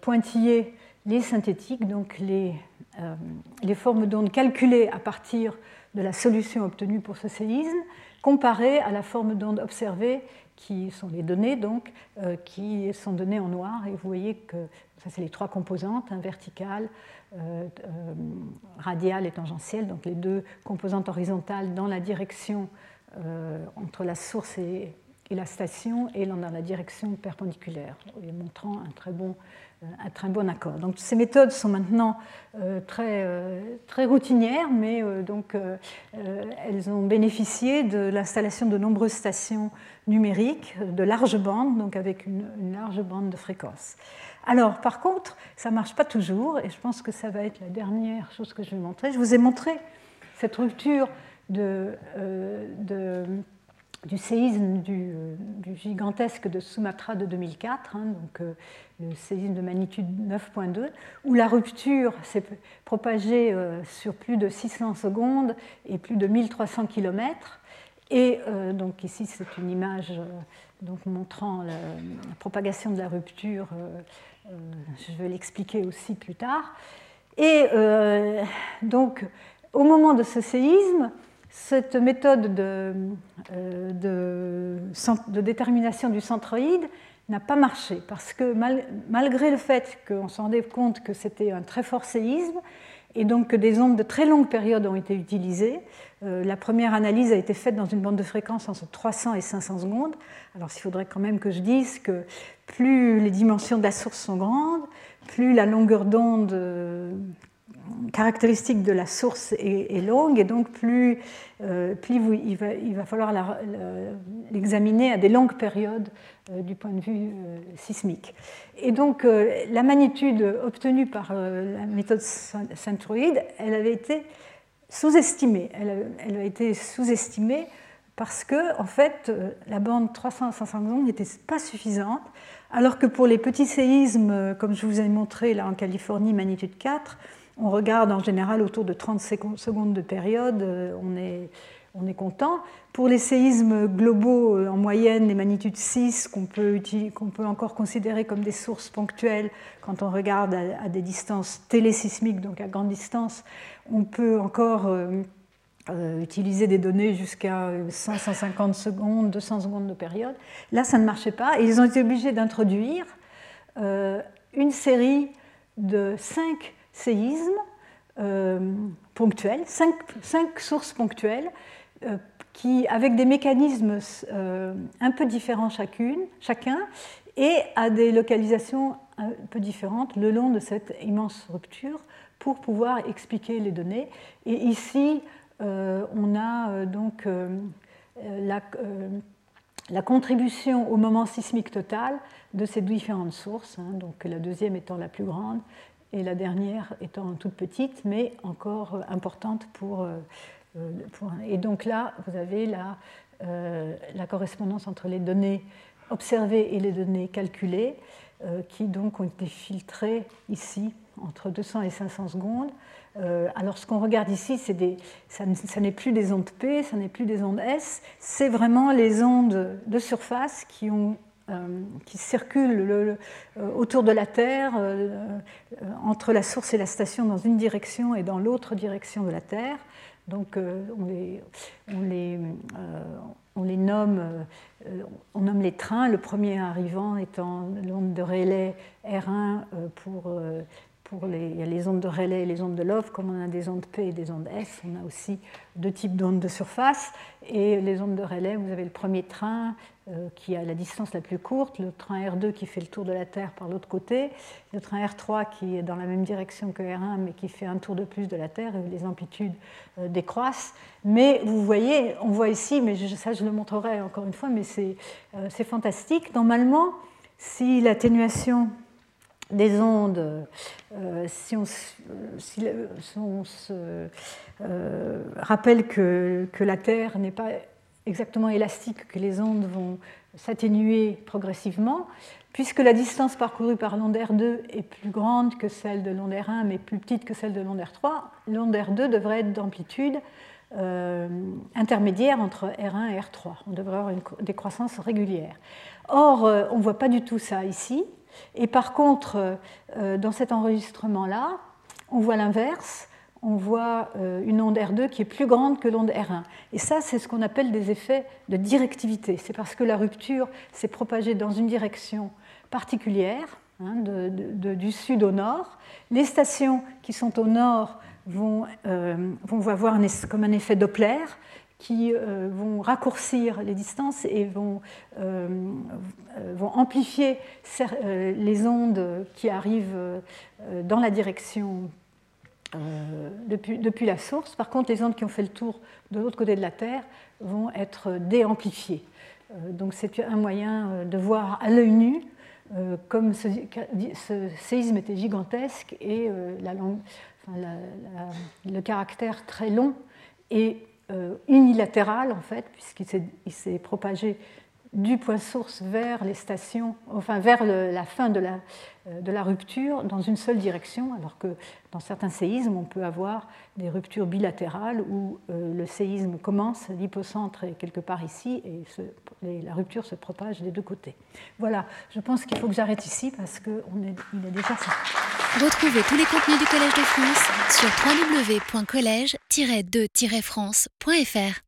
pointillé les synthétiques, donc les, euh, les formes d'ondes calculées à partir de la solution obtenue pour ce séisme, comparées à la forme d'onde observée, qui sont les données, donc, euh, qui sont données en noir. Et vous voyez que ça, c'est les trois composantes, hein, verticale, euh, radiale et tangentielle, donc les deux composantes horizontales dans la direction entre la source et, et la station, et dans la direction perpendiculaire, montrant un très bon euh, un très bon accord. Donc ces méthodes sont maintenant euh, très, euh, très routinières, mais donc, elles ont bénéficié de l'installation de nombreuses stations numériques de large bande, donc avec une, large bande de fréquence. Alors par contre, ça ne marche pas toujours, et je pense que ça va être la dernière chose que je vais montrer. Je vous ai montré cette rupture de, de du séisme euh, du, gigantesque de Sumatra de 2004, hein, donc euh, le séisme de magnitude 9.2, où la rupture s'est propagée euh, sur plus de 600 secondes et plus de 1300 km. Et donc ici, c'est une image donc, montrant la, propagation de la rupture. je vais l'expliquer aussi plus tard. Et donc, au moment de ce séisme, cette méthode de, euh, de, détermination du centroïde n'a pas marché parce que malgré le fait qu'on se rendait compte que c'était un très fort séisme et donc que des ondes de très longue période ont été utilisées, euh, la première analyse a été faite dans une bande de fréquence entre 300 et 500 secondes. Alors il faudrait quand même que je dise que plus les dimensions de la source sont grandes, plus la longueur d'onde euh, caractéristique de la source est, longue et donc plus, euh, plus il, va, falloir l'examiner à des longues périodes euh, du point de vue euh, sismique. Et donc la magnitude obtenue par la méthode centroïde, elle avait été sous-estimée. Elle, elle, a été sous-estimée parce que en fait la bande 300 500 secondes n'était pas suffisante, alors que pour les petits séismes, comme je vous ai montré là en Californie, magnitude 4, on regarde en général autour de 30 secondes de période, euh, on est, on est content. Pour les séismes globaux euh, en moyenne, les magnitudes 6, qu'on peut, encore considérer comme des sources ponctuelles quand on regarde à, des distances télésismiques, donc à grande distance, on peut encore euh, utiliser des données jusqu'à 100, 150 secondes, 200 secondes de période. Là, ça ne marchait pas ils ont été obligés d'introduire une série de 5 séismes euh, ponctuels, cinq, sources ponctuelles, euh, qui, avec des mécanismes euh, un peu différents chacune, chacun, et à des localisations un peu différentes le long de cette immense rupture pour pouvoir expliquer les données. Et ici, on a donc la, la, contribution au moment sismique total de ces différentes sources, hein, donc la deuxième étant la plus grande et la dernière étant toute petite, mais encore euh, importante pour, euh, euh, Et donc là, vous avez la, correspondance entre les données observées et les données calculées, qui donc ont été filtrées ici entre 200 et 500 secondes. alors ce qu'on regarde ici, des, ça, n'est plus des ondes P, ça n'est plus des ondes S, c'est vraiment les ondes de surface qui ont qui circulent euh, autour de la Terre, euh, entre la source et la station dans une direction et dans l'autre direction de la Terre. Donc on les, on les, nomme, on nomme les trains, le premier arrivant étant l'onde de relais R1 pour pour les, il y a les ondes de relais et les ondes de Love, comme on a des ondes P et des ondes S, on a aussi deux types d'ondes de surface. Et les ondes de relais, vous avez le premier train euh, qui a la distance la plus courte, le train R2 qui fait le tour de la Terre par l'autre côté, le train R3 qui est dans la même direction que R1 mais qui fait un tour de plus de la Terre et les amplitudes euh, décroissent. Mais vous voyez, on voit ici, mais ça je le montrerai encore une fois, mais c'est euh, fantastique. Normalement, si l'atténuation des ondes, euh, si, on, se euh, rappelle que, que, la Terre n'est pas exactement élastique, que les ondes vont s'atténuer progressivement, puisque la distance parcourue par l'onde R2 est plus grande que celle de l'onde R1, mais plus petite que celle de l'onde R3, l'onde R2 devrait être d'amplitude euh, intermédiaire entre R1 et R3. On devrait avoir une décroissance régulière. Or, euh, on ne voit pas du tout ça ici. Et par contre, euh, dans cet enregistrement-là, on voit l'inverse. On voit une onde R2 qui est plus grande que l'onde R1. Et ça, c'est ce qu'on appelle des effets de directivité. C'est parce que la rupture s'est propagée dans une direction particulière, hein, du sud au nord. Les stations qui sont au nord vont, euh, avoir comme un effet Doppler qui euh, vont raccourcir les distances et vont, euh, vont amplifier les ondes qui arrivent dans la direction depuis, depuis, la source. Par contre, les ondes qui ont fait le tour de l'autre côté de la Terre vont être déamplifiées. donc c'est un moyen de voir à l'œil nu comme ce, séisme était gigantesque et le caractère très long et euh, unilatéral en fait, puisqu'il s'est propagé du point source vers les stations, enfin vers la fin de la, euh, de la, rupture dans une seule direction, alors que dans certains séismes, on peut avoir des ruptures bilatérales où euh, le séisme commence, l'hypocentre est quelque part ici, et, la rupture se propage des deux côtés. Voilà, je pense qu'il faut que j'arrête ici parce qu'il est, déjà Retrouvez tous les contenus du Collège de France sur www.colège-2-france.fr.